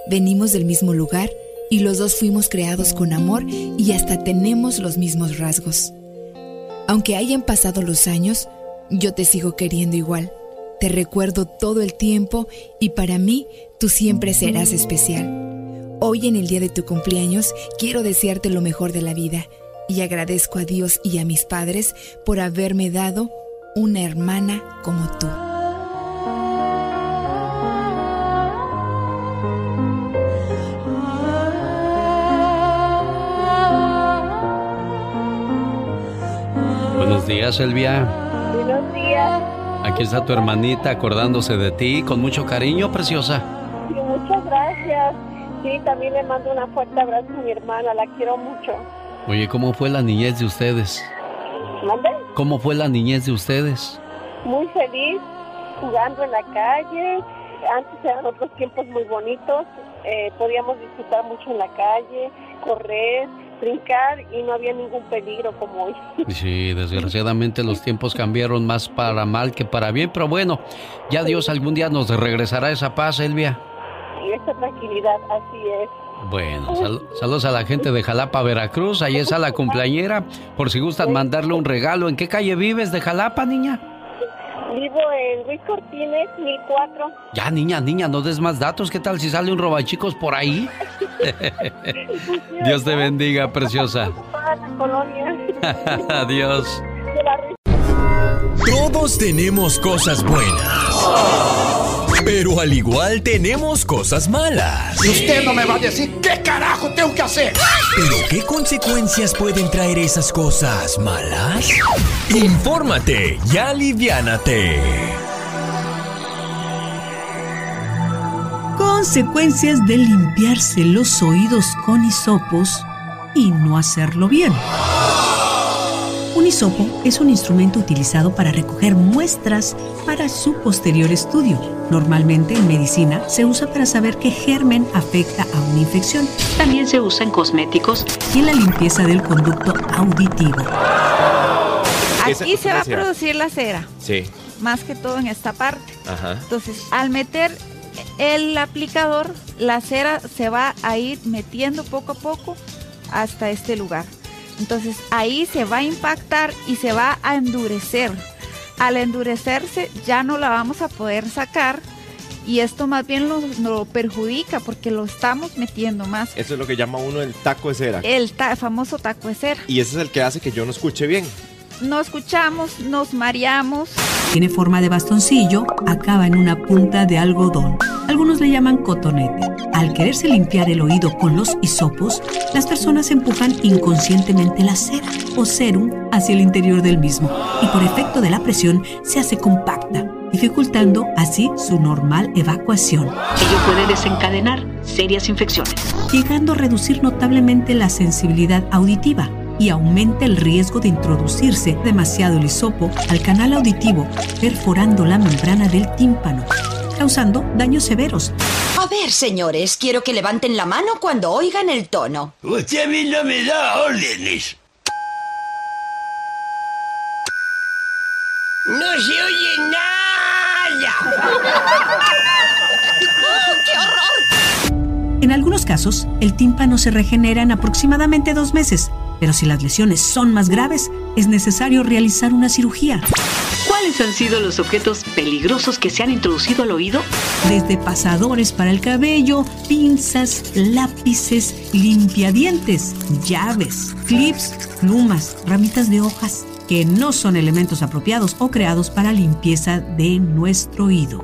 Venimos del mismo lugar y los dos fuimos creados con amor y hasta tenemos los mismos rasgos. Aunque hayan pasado los años, yo te sigo queriendo igual. Te recuerdo todo el tiempo y para mí tú siempre serás especial. Hoy en el día de tu cumpleaños quiero desearte lo mejor de la vida y agradezco a Dios y a mis padres por haberme dado una hermana como tú. Buenos días, Elvia. Buenos días. Aquí está tu hermanita acordándose de ti con mucho cariño, preciosa. Sí, muchas gracias. Sí, también le mando un fuerte abrazo a mi hermana, la quiero mucho. Oye, ¿cómo fue la niñez de ustedes? ¿Mande? ¿Cómo fue la niñez de ustedes? Muy feliz, jugando en la calle. Antes eran otros tiempos muy bonitos. Eh, podíamos disfrutar mucho en la calle, correr, brincar y no había ningún peligro como hoy. <laughs> Sí, desgraciadamente los tiempos cambiaron más para mal que para bien, pero bueno, ya Dios algún día nos regresará esa paz, Elvia. Y esa tranquilidad, así es. Bueno, saludos a la gente de Jalapa, Veracruz. Ahí está la cumpleañera. Por si gustan mandarle un regalo. ¿En qué calle vives de Jalapa, niña? Vivo en Luis Cortines, 1004. Ya, niña, niña, no des más datos. ¿Qué tal si sale un robachicos por ahí? <laughs> <laughs> Dios te bendiga, preciosa. <laughs> Adiós. Todos tenemos cosas buenas. Pero al igual tenemos cosas malas. Y usted no me va a decir qué carajo tengo que hacer. Pero ¿qué consecuencias pueden traer esas cosas malas? Infórmate y aliviánate. Consecuencias de limpiarse los oídos con hisopos y no hacerlo bien. Un hisopo es un instrumento utilizado para recoger muestras para su posterior estudio. Normalmente en medicina se usa para saber qué germen afecta a una infección. También se usa en cosméticos y en la limpieza del conducto auditivo. Aquí se va a producir la cera. Sí. Más que todo en esta parte. Ajá. Entonces, al meter el aplicador, la cera se va a ir metiendo poco a poco hasta este lugar. Entonces ahí se va a impactar y se va a endurecer. Al endurecerse ya no la vamos a poder sacar y esto más bien lo perjudica porque lo estamos metiendo más. Eso es lo que llama uno el taco de cera. El famoso taco de cera. Y ese es el que hace que yo no escuche bien. No escuchamos, nos mareamos. Tiene forma de bastoncillo, acaba en una punta de algodón. Algunos le llaman cotonete. Al quererse limpiar el oído con los hisopos, las personas empujan inconscientemente la cera o serum hacia el interior del mismo y por efecto de la presión se hace compacta, dificultando así su normal evacuación. Ello puede desencadenar serias infecciones, llegando a reducir notablemente la sensibilidad auditiva y aumenta el riesgo de introducirse demasiado el hisopo al canal auditivo, perforando la membrana del tímpano, causando daños severos. A ver, señores, quiero que levanten la mano cuando oigan el tono. Usted a mí no me da órdenes. No se oye nada. <laughs> ¡Qué horror! En algunos casos, el tímpano se regenera en aproximadamente dos meses, pero si las lesiones son más graves, es necesario realizar una cirugía. ¿Cuáles han sido los objetos peligrosos que se han introducido al oído? Desde pasadores para el cabello, pinzas, lápices, limpiadientes, llaves, clips, plumas, ramitas de hojas, que no son elementos apropiados o creados para limpieza de nuestro oído.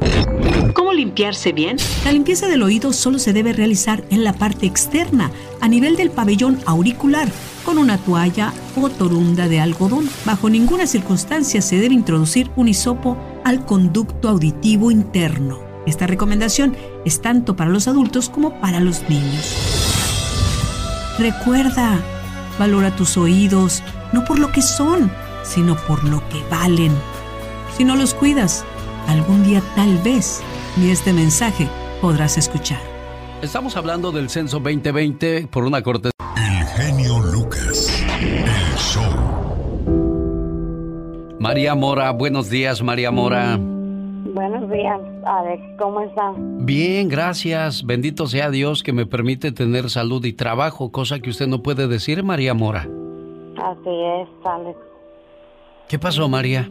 ¿Cómo limpiarse bien? La limpieza del oído solo se debe realizar en la parte externa, a nivel del pabellón auricular, con una toalla o torunda de algodón. Bajo ninguna circunstancia se debe introducir un hisopo al conducto auditivo interno. Esta recomendación es tanto para los adultos como para los niños. Recuerda, valora tus oídos, no por lo que son, sino por lo que valen. Si no los cuidas, algún día tal vez ni este mensaje podrás escuchar. Estamos hablando del censo 2020 por una corte. El genio Lucas. El show. María Mora, buenos días, María Mora. Buenos días, Alex. ¿Cómo está? Bien, gracias. Bendito sea Dios que me permite tener salud y trabajo, cosa que usted no puede decir, María Mora. Así es, Alex. ¿Qué pasó, María?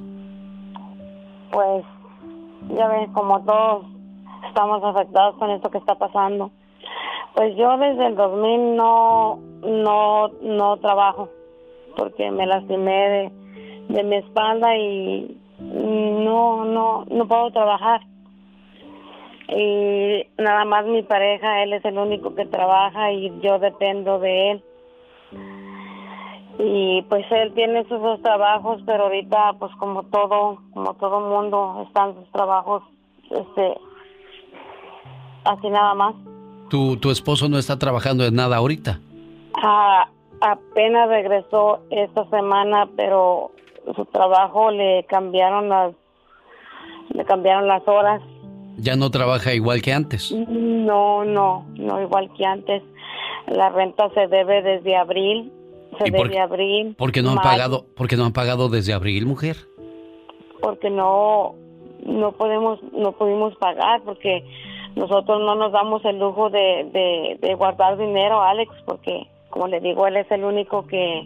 Pues, ya ves, como todos estamos afectados con esto que está pasando. Pues yo desde el 2000 no, no, no trabajo. porque me lastimé de, de mi espalda y no, no, no puedo trabajar. Y nada más mi pareja, él es el único que trabaja y yo dependo de él. Y pues él tiene sus dos trabajos, pero ahorita pues como todo, como todo mundo están sus trabajos, este, así nada más. ¿Tu, tu esposo no está trabajando en nada ahorita? Ah, apenas regresó esta semana, pero su trabajo le cambiaron las le cambiaron las horas. ¿Ya no trabaja igual que antes? No, no, no igual que antes. La renta se debe desde abril, se debe abril. ¿Por qué no han pagado? ¿Por no han pagado desde abril, mujer? Porque no no podemos no pudimos pagar porque nosotros no nos damos el lujo de, de, de guardar dinero, Alex, porque como le digo, él es el único que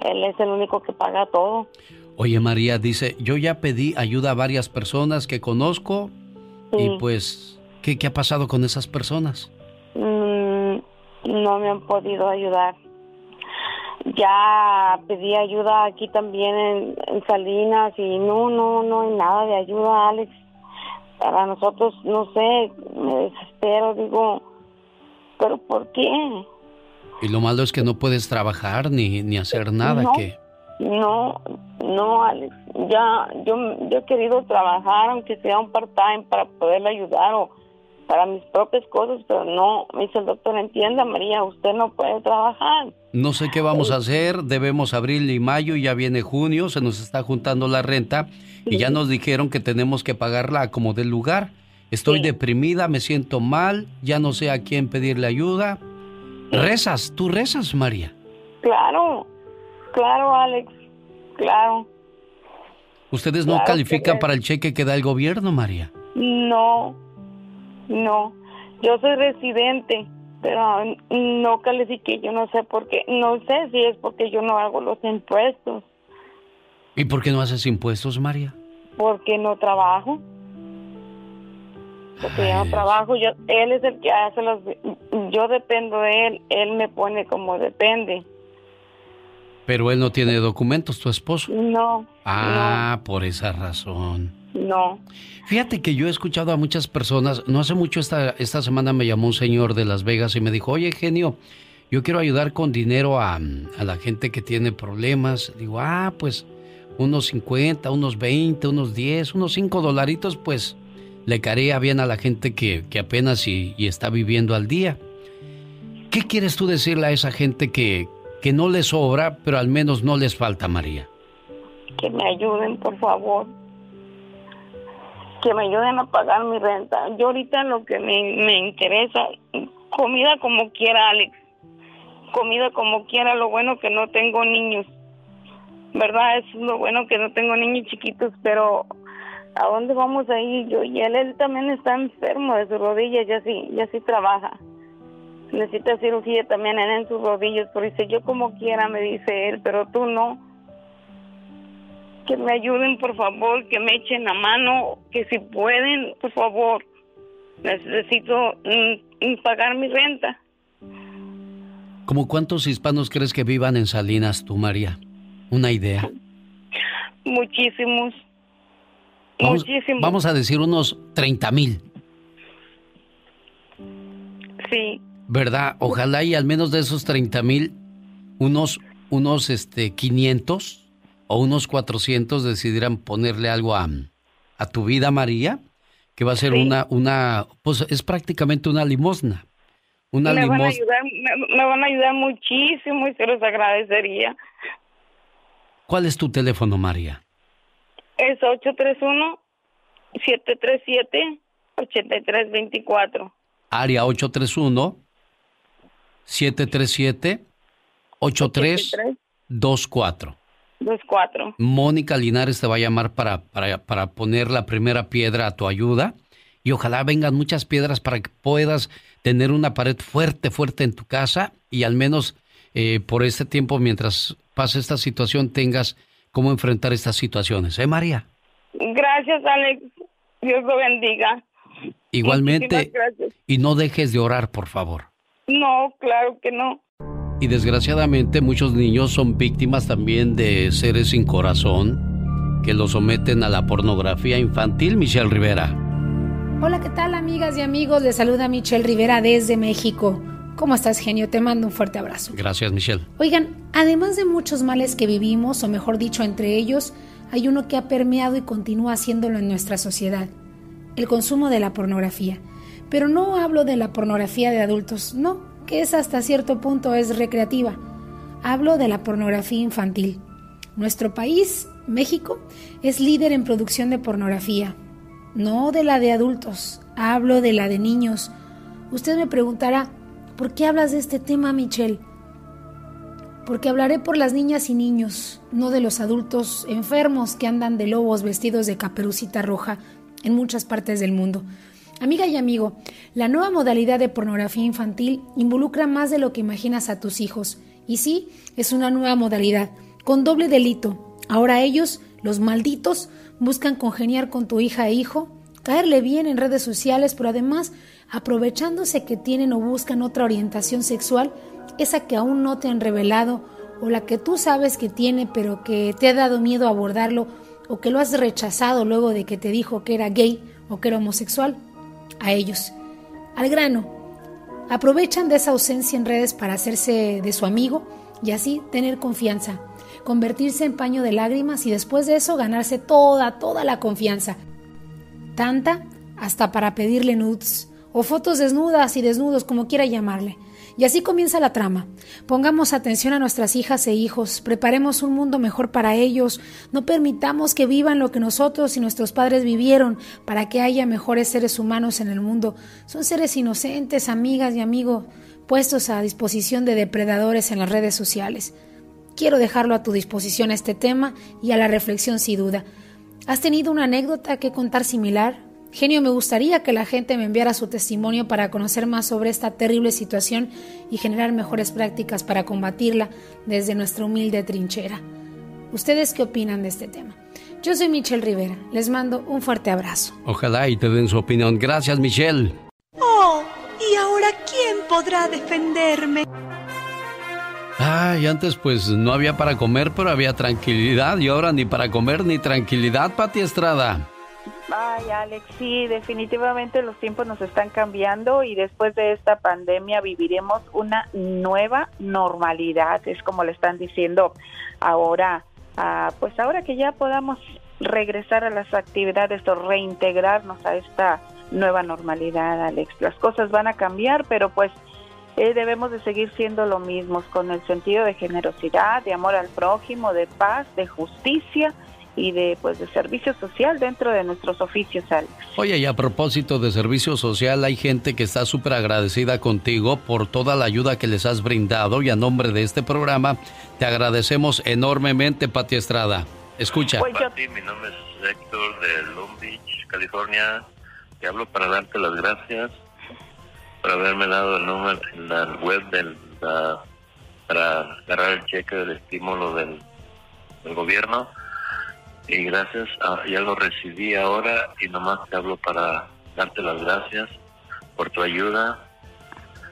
él es el único que paga todo. Oye, María dice, yo ya pedí ayuda a varias personas que conozco y pues, ¿qué, ¿qué, ha pasado con esas personas? Mm, no me han podido ayudar. Ya pedí ayuda aquí también en, en, Salinas y no, no, no hay nada de ayuda, Alex. Para nosotros, no sé, me desespero, digo, pero ¿por qué? Y lo malo es que no puedes trabajar ni, ni hacer nada. No, que... no, no, Alex. Ya, yo, yo he querido trabajar, aunque sea un part-time, para poderle ayudar o para mis propias cosas, pero no, me dice el doctor, entienda, María, usted no puede trabajar. No sé qué vamos a hacer, debemos abril y mayo, ya viene junio, se nos está juntando la renta y ya nos dijeron que tenemos que pagarla como del lugar. Estoy deprimida, me siento mal, ya no sé a quién pedirle ayuda. ¿Rezas? ¿Tú rezas, María? Claro, claro, Alex, claro. ¿Ustedes no califican para el cheque que da el gobierno, María? No, no. Yo soy residente, pero no califiqué. Yo no sé por qué. No sé si es porque yo no hago los impuestos. ¿Y por qué no haces impuestos, María? Porque no trabajo porque yo no trabajo, yo, él es el que hace los, yo dependo de él, él me pone como depende. Pero él no tiene documentos, tu esposo. No. Ah, por esa razón. No. Fíjate que yo he escuchado a muchas personas, no hace mucho esta, esta semana me llamó un señor de Las Vegas y me dijo, oye genio, yo quiero ayudar con dinero a, a la gente que tiene problemas. Digo, ah, pues unos 50, unos 20, unos 10, unos 5 dolaritos, pues le caería bien a la gente que, apenas y, está viviendo al día. ¿Qué quieres tú decirle a esa gente que, que no les sobra, pero al menos no les falta, María? Que me ayuden, por favor. Que me ayuden a pagar mi renta. Yo ahorita lo que me, me interesa, comida como quiera, Alex. Comida como quiera, lo bueno que no tengo niños. ¿Verdad? Es lo bueno que no tengo niños chiquitos, pero ¿a dónde vamos a ir? Yo y él, él también está enfermo de sus rodillas, ya sí, ya sí trabaja. Necesita cirugía también en sus rodillas, pero dice, yo como quiera, me dice él, pero tú no. Que me ayuden, por favor, que me echen la mano, que si pueden, por favor. Necesito mm, mm, pagar mi renta. ¿Cómo cuántos hispanos crees que vivan en Salinas, tú, María? ¿Una idea? Muchísimos. Vamos, Vamos a decir unos 30 mil. Sí. ¿Verdad? Ojalá y al menos de esos 30 mil, unos, unos este, 500 o unos 400 decidieran ponerle algo a, a tu vida, María, que va a ser una, una, pues es prácticamente una limosna. Una me, limosna. Van a ayudar, me, van a ayudar muchísimo y se los agradecería. ¿Cuál es tu teléfono, María? Es 831-737-8324. Área 831-737-8324. 24. Mónica Linares te va a llamar para, para, para poner la primera piedra a tu ayuda y ojalá vengan muchas piedras para que puedas tener una pared fuerte, fuerte en tu casa y al menos eh, por este tiempo, mientras pase esta situación, tengas cómo enfrentar estas situaciones. ¿Eh, María? Gracias, Alex. Dios lo bendiga. Igualmente. Y no dejes de orar, por favor. No, claro que no. Y desgraciadamente muchos niños son víctimas también de seres sin corazón que los someten a la pornografía infantil, Michelle Rivera. Hola, ¿qué tal amigas y amigos? Les saluda Michelle Rivera desde México. ¿Cómo estás, genio? Te mando un fuerte abrazo. Gracias, Michelle. Oigan, además de muchos males que vivimos, o mejor dicho, entre ellos, hay uno que ha permeado y continúa haciéndolo en nuestra sociedad, el consumo de la pornografía. Pero no hablo de la pornografía de adultos, no, que es hasta cierto punto es recreativa. Hablo de la pornografía infantil. Nuestro país, México, es líder en producción de pornografía. No de la de adultos, hablo de la de niños. Usted me preguntará, ¿por qué hablas de este tema, Michelle? Porque hablaré por las niñas y niños, no de los adultos enfermos que andan de lobos vestidos de caperucita roja en muchas partes del mundo. Amiga y amigo, la nueva modalidad de pornografía infantil involucra más de lo que imaginas a tus hijos. Y sí, es una nueva modalidad, con doble delito. Ahora ellos, los malditos, buscan congeniar con tu hija e hijo, caerle bien en redes sociales, pero además, aprovechándose que tienen o buscan otra orientación sexual, esa que aún no te han revelado, o la que tú sabes que tiene, pero que te ha dado miedo abordarlo, o que lo has rechazado luego de que te dijo que era gay o que era homosexual a ellos. Al grano, aprovechan de esa ausencia en redes para hacerse de su amigo y así tener confianza, convertirse en paño de lágrimas y después de eso ganarse toda, toda la confianza. Tanta hasta para pedirle nudes o fotos desnudas y desnudos, como quiera llamarle. Y así comienza la trama. Pongamos atención a nuestras hijas e hijos, preparemos un mundo mejor para ellos, no permitamos que vivan lo que nosotros y nuestros padres vivieron para que haya mejores seres humanos en el mundo. Son seres inocentes, amigas y amigos, puestos a disposición de depredadores en las redes sociales. Quiero dejarlo a tu disposición este tema y a la reflexión sin duda. ¿Has tenido una anécdota que contar similar? Genio, me gustaría que la gente me enviara su testimonio para conocer más sobre esta terrible situación y generar mejores prácticas para combatirla desde nuestra humilde trinchera. ¿Ustedes qué opinan de este tema? Yo soy Michelle Rivera. Les mando un fuerte abrazo. Ojalá y te den su opinión. Gracias, Michelle. Oh, ¿y ahora quién podrá defenderme? Ay, antes pues no había para comer, pero había tranquilidad. Y ahora ni para comer ni tranquilidad, Pati Estrada. Ay, Alex, sí, definitivamente los tiempos nos están cambiando y después de esta pandemia viviremos una nueva normalidad, es como le están diciendo ahora, ah, pues ahora que ya podamos regresar a las actividades o reintegrarnos a esta nueva normalidad, Alex. Las cosas van a cambiar, pero pues eh, debemos de seguir siendo lo mismo, con el sentido de generosidad, de amor al prójimo, de paz, de justicia y de pues de servicio social dentro de nuestros oficios, Alex. Oye, y a propósito de servicio social, hay gente que está súper agradecida contigo por toda la ayuda que les has brindado y a nombre de este programa te agradecemos enormemente, Pati Estrada. Escucha. Pues mi nombre es Héctor de Long Beach, California. Te hablo para darte las gracias por haberme dado el número en la web del, para agarrar el cheque del estímulo del, del gobierno y gracias, ya lo recibí ahora y nomás te hablo para darte las gracias por tu ayuda.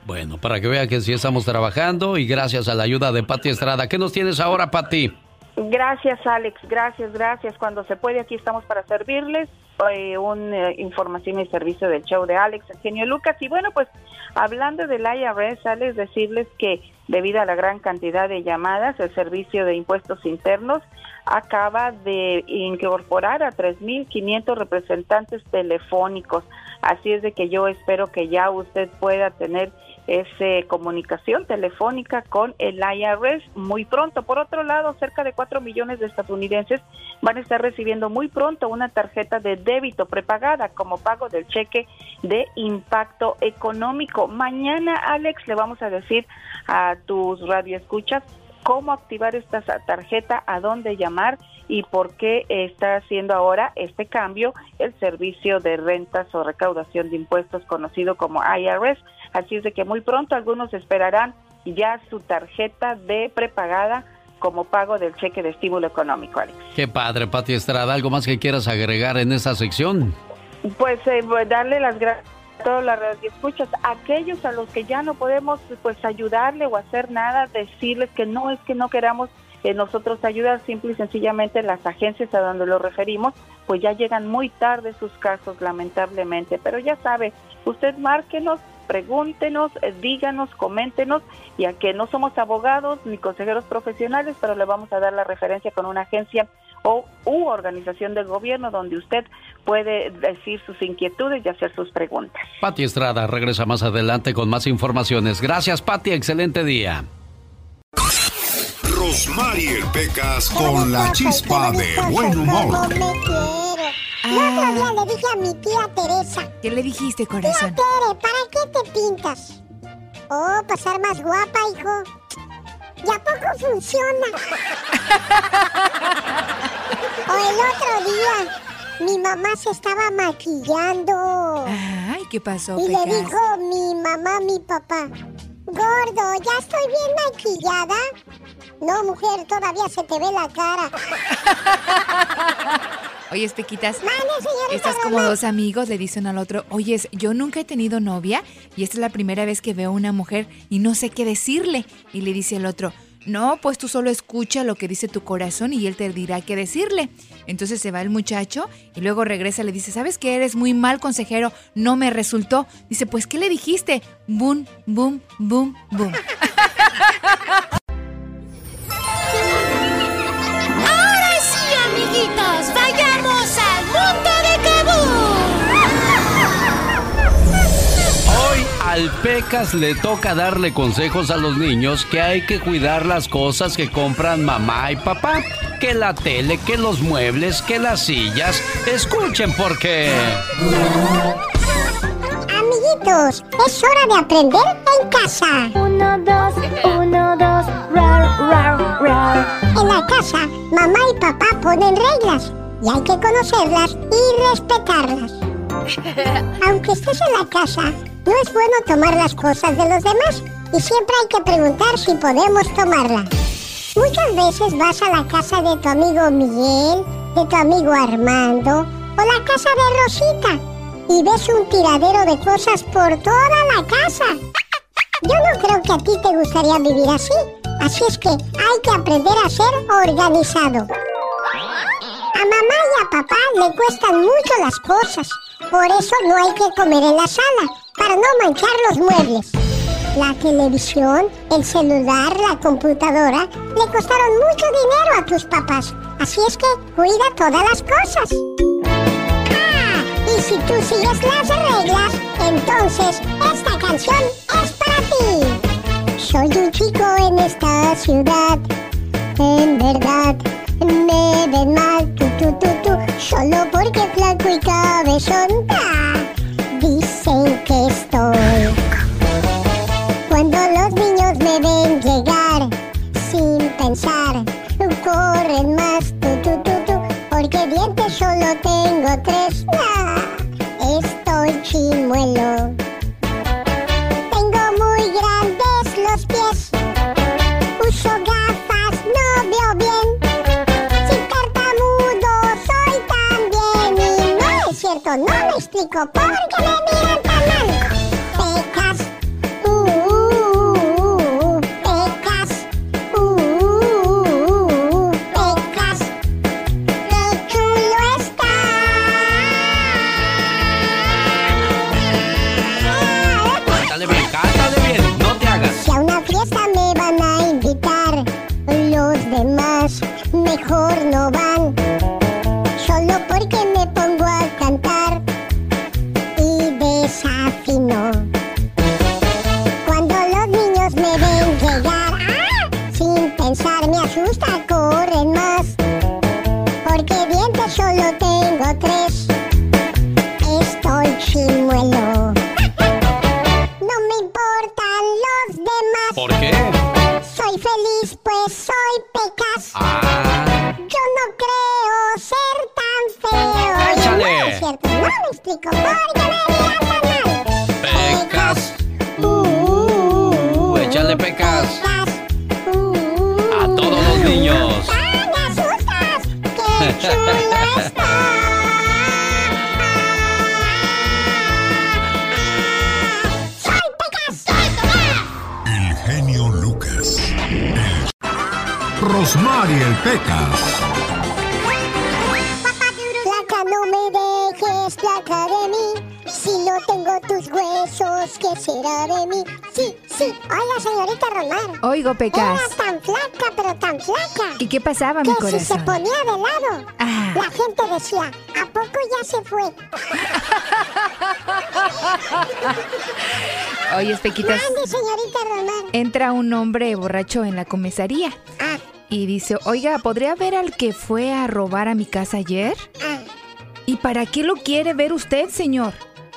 Bueno, para que vea que sí estamos trabajando y gracias a la ayuda de Pati Estrada. ¿Qué nos tienes ahora, Pati? Gracias, Alex. Gracias, gracias. Cuando se puede, aquí estamos para servirles. Eh, una eh, información y servicio del show de Alex, Genio Lucas. Y bueno, pues hablando del IRS, Alex, decirles que debido a la gran cantidad de llamadas, el Servicio de Impuestos Internos acaba de incorporar a 3.500 representantes telefónicos. Así es de que yo espero que ya usted pueda tener esa comunicación telefónica con el IRS muy pronto. Por otro lado, cerca de 4 millones de estadounidenses van a estar recibiendo muy pronto una tarjeta de débito prepagada como pago del cheque de impacto económico. Mañana, Alex, le vamos a decir a tus radioescuchas cómo activar esta tarjeta, a dónde llamar y por qué está haciendo ahora este cambio el servicio de rentas o recaudación de impuestos conocido como IRS. Así es de que muy pronto algunos esperarán ya su tarjeta de prepagada como pago del cheque de estímulo económico, Alex. Qué padre, Pati Estrada. ¿Algo más que quieras agregar en esa sección? Pues eh, darle las gracias todas las escuchas, aquellos a los que ya no podemos pues ayudarle o hacer nada, decirles que no es que no queramos eh, nosotros ayudar, simple y sencillamente las agencias a donde lo referimos, pues ya llegan muy tarde sus casos, lamentablemente. Pero ya sabe, usted márquenos, pregúntenos, eh, díganos, coméntenos, y a que no somos abogados ni consejeros profesionales, pero le vamos a dar la referencia con una agencia o u organización del gobierno donde usted puede decir sus inquietudes y hacer sus preguntas. Pati Estrada regresa más adelante con más informaciones. Gracias, Pati. Excelente día. Rosmarie Pecas con la chispa de buen humor. El otro día le dije a mi tía Teresa. ¿Qué le dijiste, corazón? Tía Tere, ¿para qué te pintas? Oh, pasar más guapa, hijo. ¿Y a poco funciona? <laughs> o el otro día, mi mamá se estaba maquillando. Ay, ¿qué pasó, Y le dijo mi mamá a mi papá, gordo, ¿ya estoy bien maquillada? No, mujer, todavía se te ve la cara. <laughs> Oye, Pequitas, estás como dos amigos, le dicen al otro, oye, yo nunca he tenido novia y esta es la primera vez que veo a una mujer y no sé qué decirle. Y le dice el otro, no, pues tú solo escucha lo que dice tu corazón y él te dirá qué decirle. Entonces se va el muchacho y luego regresa y le dice, ¿sabes qué? Eres muy mal consejero, no me resultó. Dice, pues, ¿qué le dijiste? Boom, boom, boom, boom. <laughs> vayamos al mundo de Hoy al Pecas le toca darle consejos a los niños que hay que cuidar las cosas que compran mamá y papá. Que la tele, que los muebles, que las sillas. Escuchen porque... Amiguitos, es hora de aprender en casa. Uno, dos, uno, dos, rar, rar, rar. En la casa, mamá y papá ponen reglas y hay que conocerlas y respetarlas. Aunque estés en la casa, no es bueno tomar las cosas de los demás y siempre hay que preguntar si podemos tomarla. Muchas veces vas a la casa de tu amigo Miguel, de tu amigo Armando o la casa de Rosita y ves un tiradero de cosas por toda la casa. Yo no creo que a ti te gustaría vivir así, así es que hay que aprender a ser organizado. A mamá y a papá le cuestan mucho las cosas, por eso no hay que comer en la sala, para no manchar los muebles. La televisión, el celular, la computadora le costaron mucho dinero a tus papás, así es que cuida todas las cosas. Si tú sigues las reglas, entonces esta canción es para ti. Soy un chico en esta ciudad, en verdad me ven mal, tú, tú, tú, tú, solo porque flaco y cabezón. Dicen que estoy. Cuando los niños me ven llegar sin pensar, corren más, tú, tú, tú, tú, porque dientes solo tengo tres. Chimuelo. Tengo muy grandes los pies. Uso gafas, no veo bien. Si tartamudo soy también. Y no es cierto, no me explico por qué me miran Pecas. Placa, no me dejes, placa de mí. Si no tengo tus huesos, ¿qué será de mí? Sí, sí. Oiga, señorita Romar. Oigo, Pecas. Era tan flaca, pero tan flaca. ¿Y qué pasaba, mi que corazón? si se ponía de lado, Ah. la gente decía, ¿a poco ya se fue? <laughs> Oye, Pequitas. Mande, señorita Romar. Entra un hombre borracho en la comisaría. Ah. Y dice, oiga, ¿podría ver al que fue a robar a mi casa ayer? Ah. ¿Y para qué lo quiere ver usted, señor?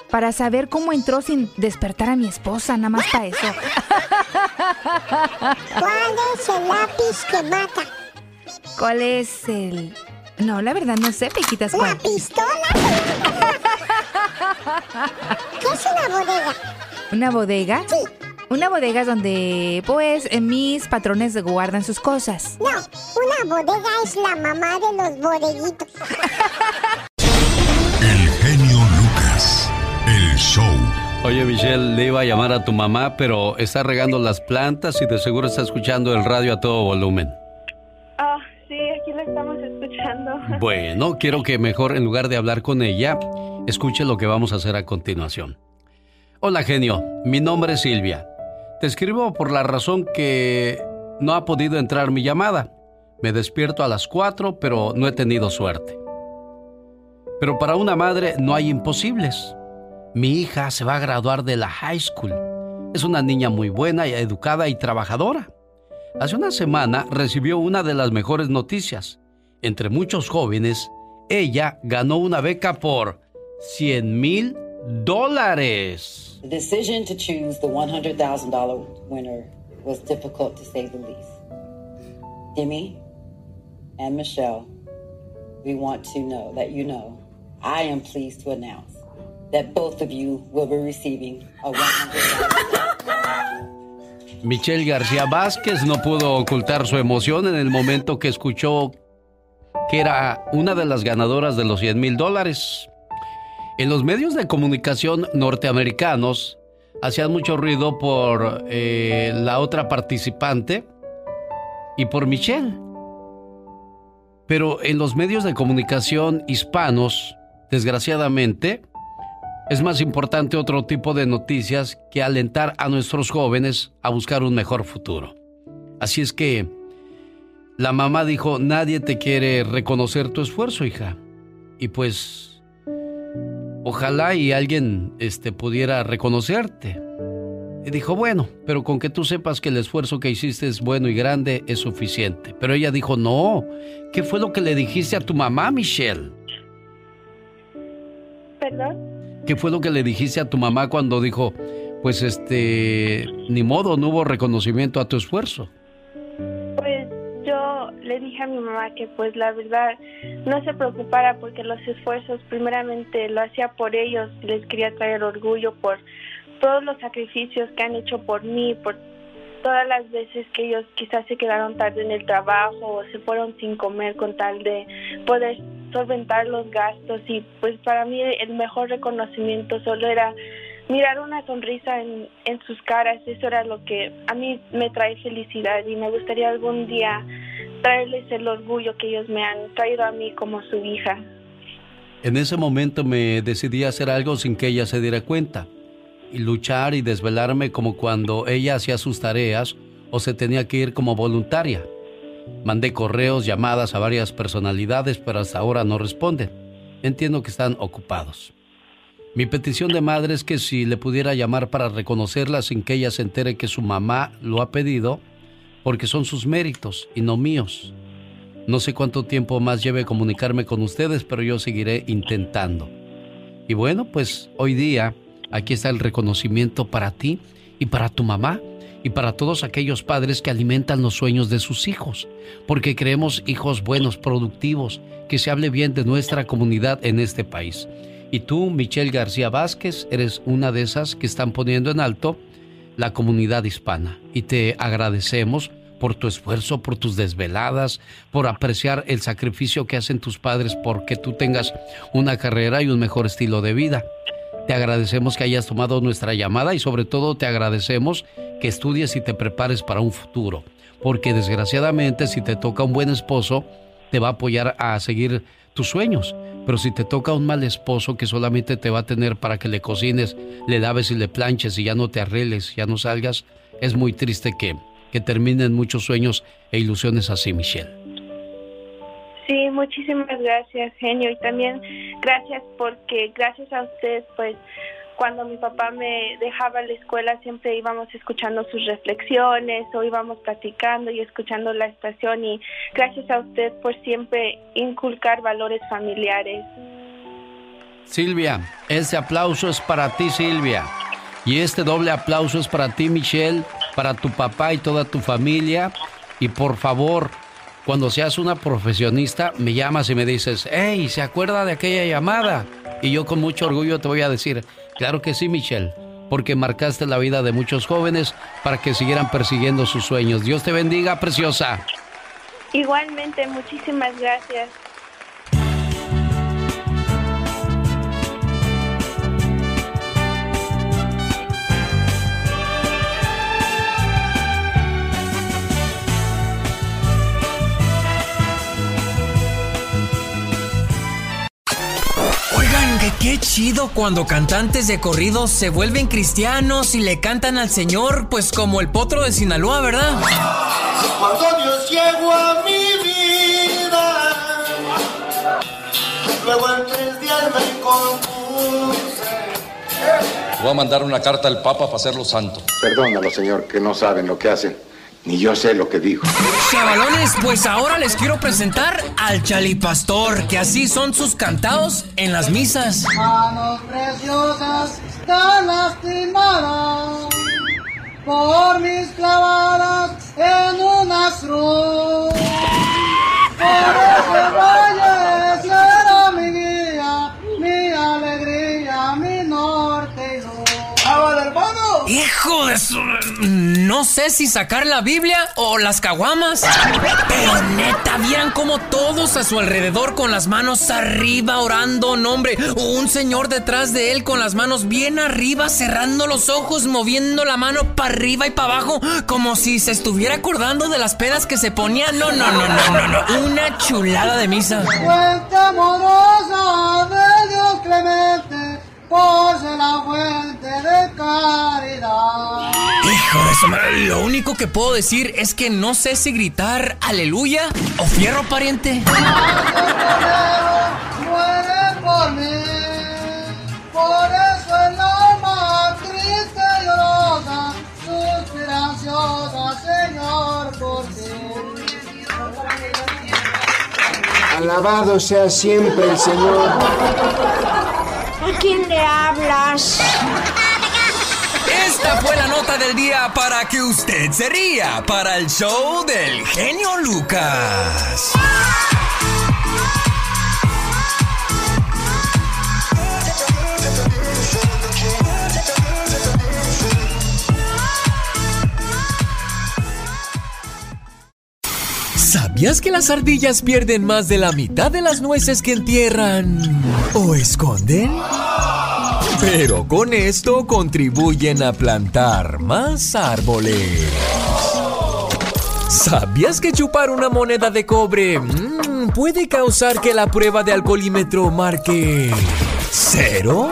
Para saber cómo entró sin despertar a mi esposa, nada más para eso. <laughs> ¿Cuál es el lápiz que mata? ¿Cuál es el...? No, la verdad no sé, Pequitas, ¿La ¿cuál? pistola? <laughs> ¿Qué es una bodega? ¿Una bodega? Sí. Una bodega es donde, pues, eh, mis patrones guardan sus cosas. No, una bodega es la mamá de los bodeguitos. <laughs> El genio Lucas. El show. Oye, Michelle, le iba a llamar a tu mamá, pero está regando las plantas y de seguro está escuchando el radio a todo volumen. Ah, sí, aquí lo estamos escuchando. <laughs> Bueno, quiero que mejor, en lugar de hablar con ella, escuche lo que vamos a hacer a continuación. Hola, genio. Mi nombre es Silvia. Te escribo por la razón que no ha podido entrar mi llamada. Me despierto a las 4, pero no he tenido suerte. Pero para una madre no hay imposibles. Mi hija se va a graduar de la high school. Es una niña muy buena, educada y trabajadora. Hace una semana recibió una de las mejores noticias. Entre muchos jóvenes, ella ganó una beca por 100 mil dólares. The decision to choose the $100,000 winner was difficult to say the least. Jimmy and Michelle, we want to know that you know I am pleased to announce that both of you will be receiving a $100,000. Michelle García Vázquez no pudo ocultar su emoción en el momento que escuchó que era una de las ganadoras de los 100 mil dólares. En los medios de comunicación norteamericanos hacían mucho ruido por eh, la otra participante y por Michelle. Pero en los medios de comunicación hispanos, desgraciadamente, es más importante otro tipo de noticias que alentar a nuestros jóvenes a buscar un mejor futuro. Así es que la mamá dijo, nadie te quiere reconocer tu esfuerzo, hija. Y pues, ojalá y alguien este, pudiera reconocerte. Y dijo, bueno, pero con que tú sepas que el esfuerzo que hiciste es bueno y grande es suficiente. Pero ella dijo, no, ¿qué fue lo que le dijiste a tu mamá, Michelle? ¿Perdón? ¿Qué fue lo que le dijiste a tu mamá cuando dijo, pues este, ni modo, no hubo reconocimiento a tu esfuerzo? A mi mamá que pues la verdad no se preocupara porque los esfuerzos primeramente lo hacía por ellos, les quería traer orgullo por todos los sacrificios que han hecho por mí, por todas las veces que ellos quizás se quedaron tarde en el trabajo o se fueron sin comer con tal de poder solventar los gastos. Y pues para mí el mejor reconocimiento solo era mirar una sonrisa en, en sus caras, eso era lo que a mí me trae felicidad y me gustaría algún día traerles el orgullo que ellos me han traído a mí como su hija. En ese momento me decidí a hacer algo sin que ella se diera cuenta y luchar y desvelarme como cuando ella hacía sus tareas o se tenía que ir como voluntaria. Mandé correos, llamadas a varias personalidades, pero hasta ahora no responden. Entiendo que están ocupados. Mi petición de madre es que si le pudiera llamar para reconocerla sin que ella se entere que su mamá lo ha pedido, porque son sus méritos y no míos. No sé cuánto tiempo más lleve comunicarme con ustedes, pero yo seguiré intentando. Y bueno, pues hoy día aquí está el reconocimiento para ti y para tu mamá y para todos aquellos padres que alimentan los sueños de sus hijos, porque creemos hijos buenos, productivos, que se hable bien de nuestra comunidad en este país. Y tú, Michelle García Vázquez, eres una de esas que están poniendo en alto la comunidad hispana. Y te agradecemos por tu esfuerzo, por tus desveladas, por apreciar el sacrificio que hacen tus padres porque tú tengas una carrera y un mejor estilo de vida. Te agradecemos que hayas tomado nuestra llamada y sobre todo te agradecemos que estudies y te prepares para un futuro. porque desgraciadamente si te toca un buen esposo, te va a apoyar a seguir tus sueños. Pero si te toca un mal esposo que solamente te va a tener para que le cocines, le laves y le planches y ya no te arregles, ya no salgas, es muy triste que, que terminen muchos sueños e ilusiones así, Michelle. Sí, muchísimas gracias, genio. Y también gracias porque gracias a usted, pues cuando mi papá me dejaba la escuela siempre íbamos escuchando sus reflexiones o íbamos platicando y escuchando la estación y gracias a usted por siempre inculcar valores familiares. Silvia, ese aplauso es para ti, Silvia. Y este doble aplauso es para ti, Michelle, para tu papá y toda tu familia. Y por favor, cuando seas una profesionista, me llamas y me dices, hey, ¿se acuerda de aquella llamada? Y yo con mucho orgullo te voy a decir, Claro que sí, Michelle, porque marcaste la vida de muchos jóvenes para que siguieran persiguiendo sus sueños. Dios te bendiga, preciosa. Igualmente, muchísimas gracias. Qué chido cuando cantantes de corridos se vuelven cristianos y le cantan al Señor, pues como el potro de Sinaloa, ¿verdad? Cuando Dios llegó a mi vida, luego en tres días me compuse. Voy a mandar una carta al Papa para hacerlo santo. Perdónalo, Señor, que no saben lo que hacen. Ni yo sé lo que dijo. Chavalones, pues ahora les quiero presentar al Chalipastor, que así son sus cantados en las misas. Manos preciosas, tan lastimadas por mis clavadas en una cruz. Por ese valle Hijo de su... No sé si sacar la Biblia o las caguamas. Pero neta, vieran como todos a su alrededor con las manos arriba orando, nombre. Un señor detrás de él con las manos bien arriba, cerrando los ojos, moviendo la mano para arriba y para abajo, como si se estuviera acordando de las pedas que se ponía. No, no, no, no, no, no. Una chulada de misa. Amorosa de Dios clemente por la fuente de caridad. Hijo de su madre, lo único que puedo decir es que no sé si gritar aleluya o fierro pariente. <laughs> muere por mí, por eso el alma triste y llorosa, suspira ansiosa, Señor, por ti. Alabado sea siempre el Señor. ¿A quién le hablas? Esta fue la nota del día para que usted se ría para el show del genio Lucas. ¿Sabías que las ardillas pierden más de la mitad de las nueces que entierran o esconden? Pero con esto contribuyen a plantar más árboles. ¿Sabías que chupar una moneda de cobre mm, puede causar que la prueba de alcoholímetro marque cero?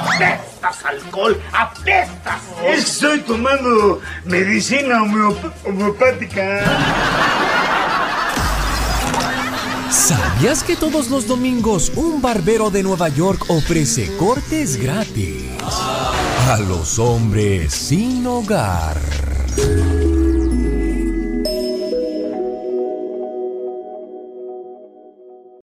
¡Apestas, alcohol! ¡Apestas! Estoy tomando medicina homeopática. ¿Sabías que todos los domingos un barbero de Nueva York ofrece cortes gratis a los hombres sin hogar?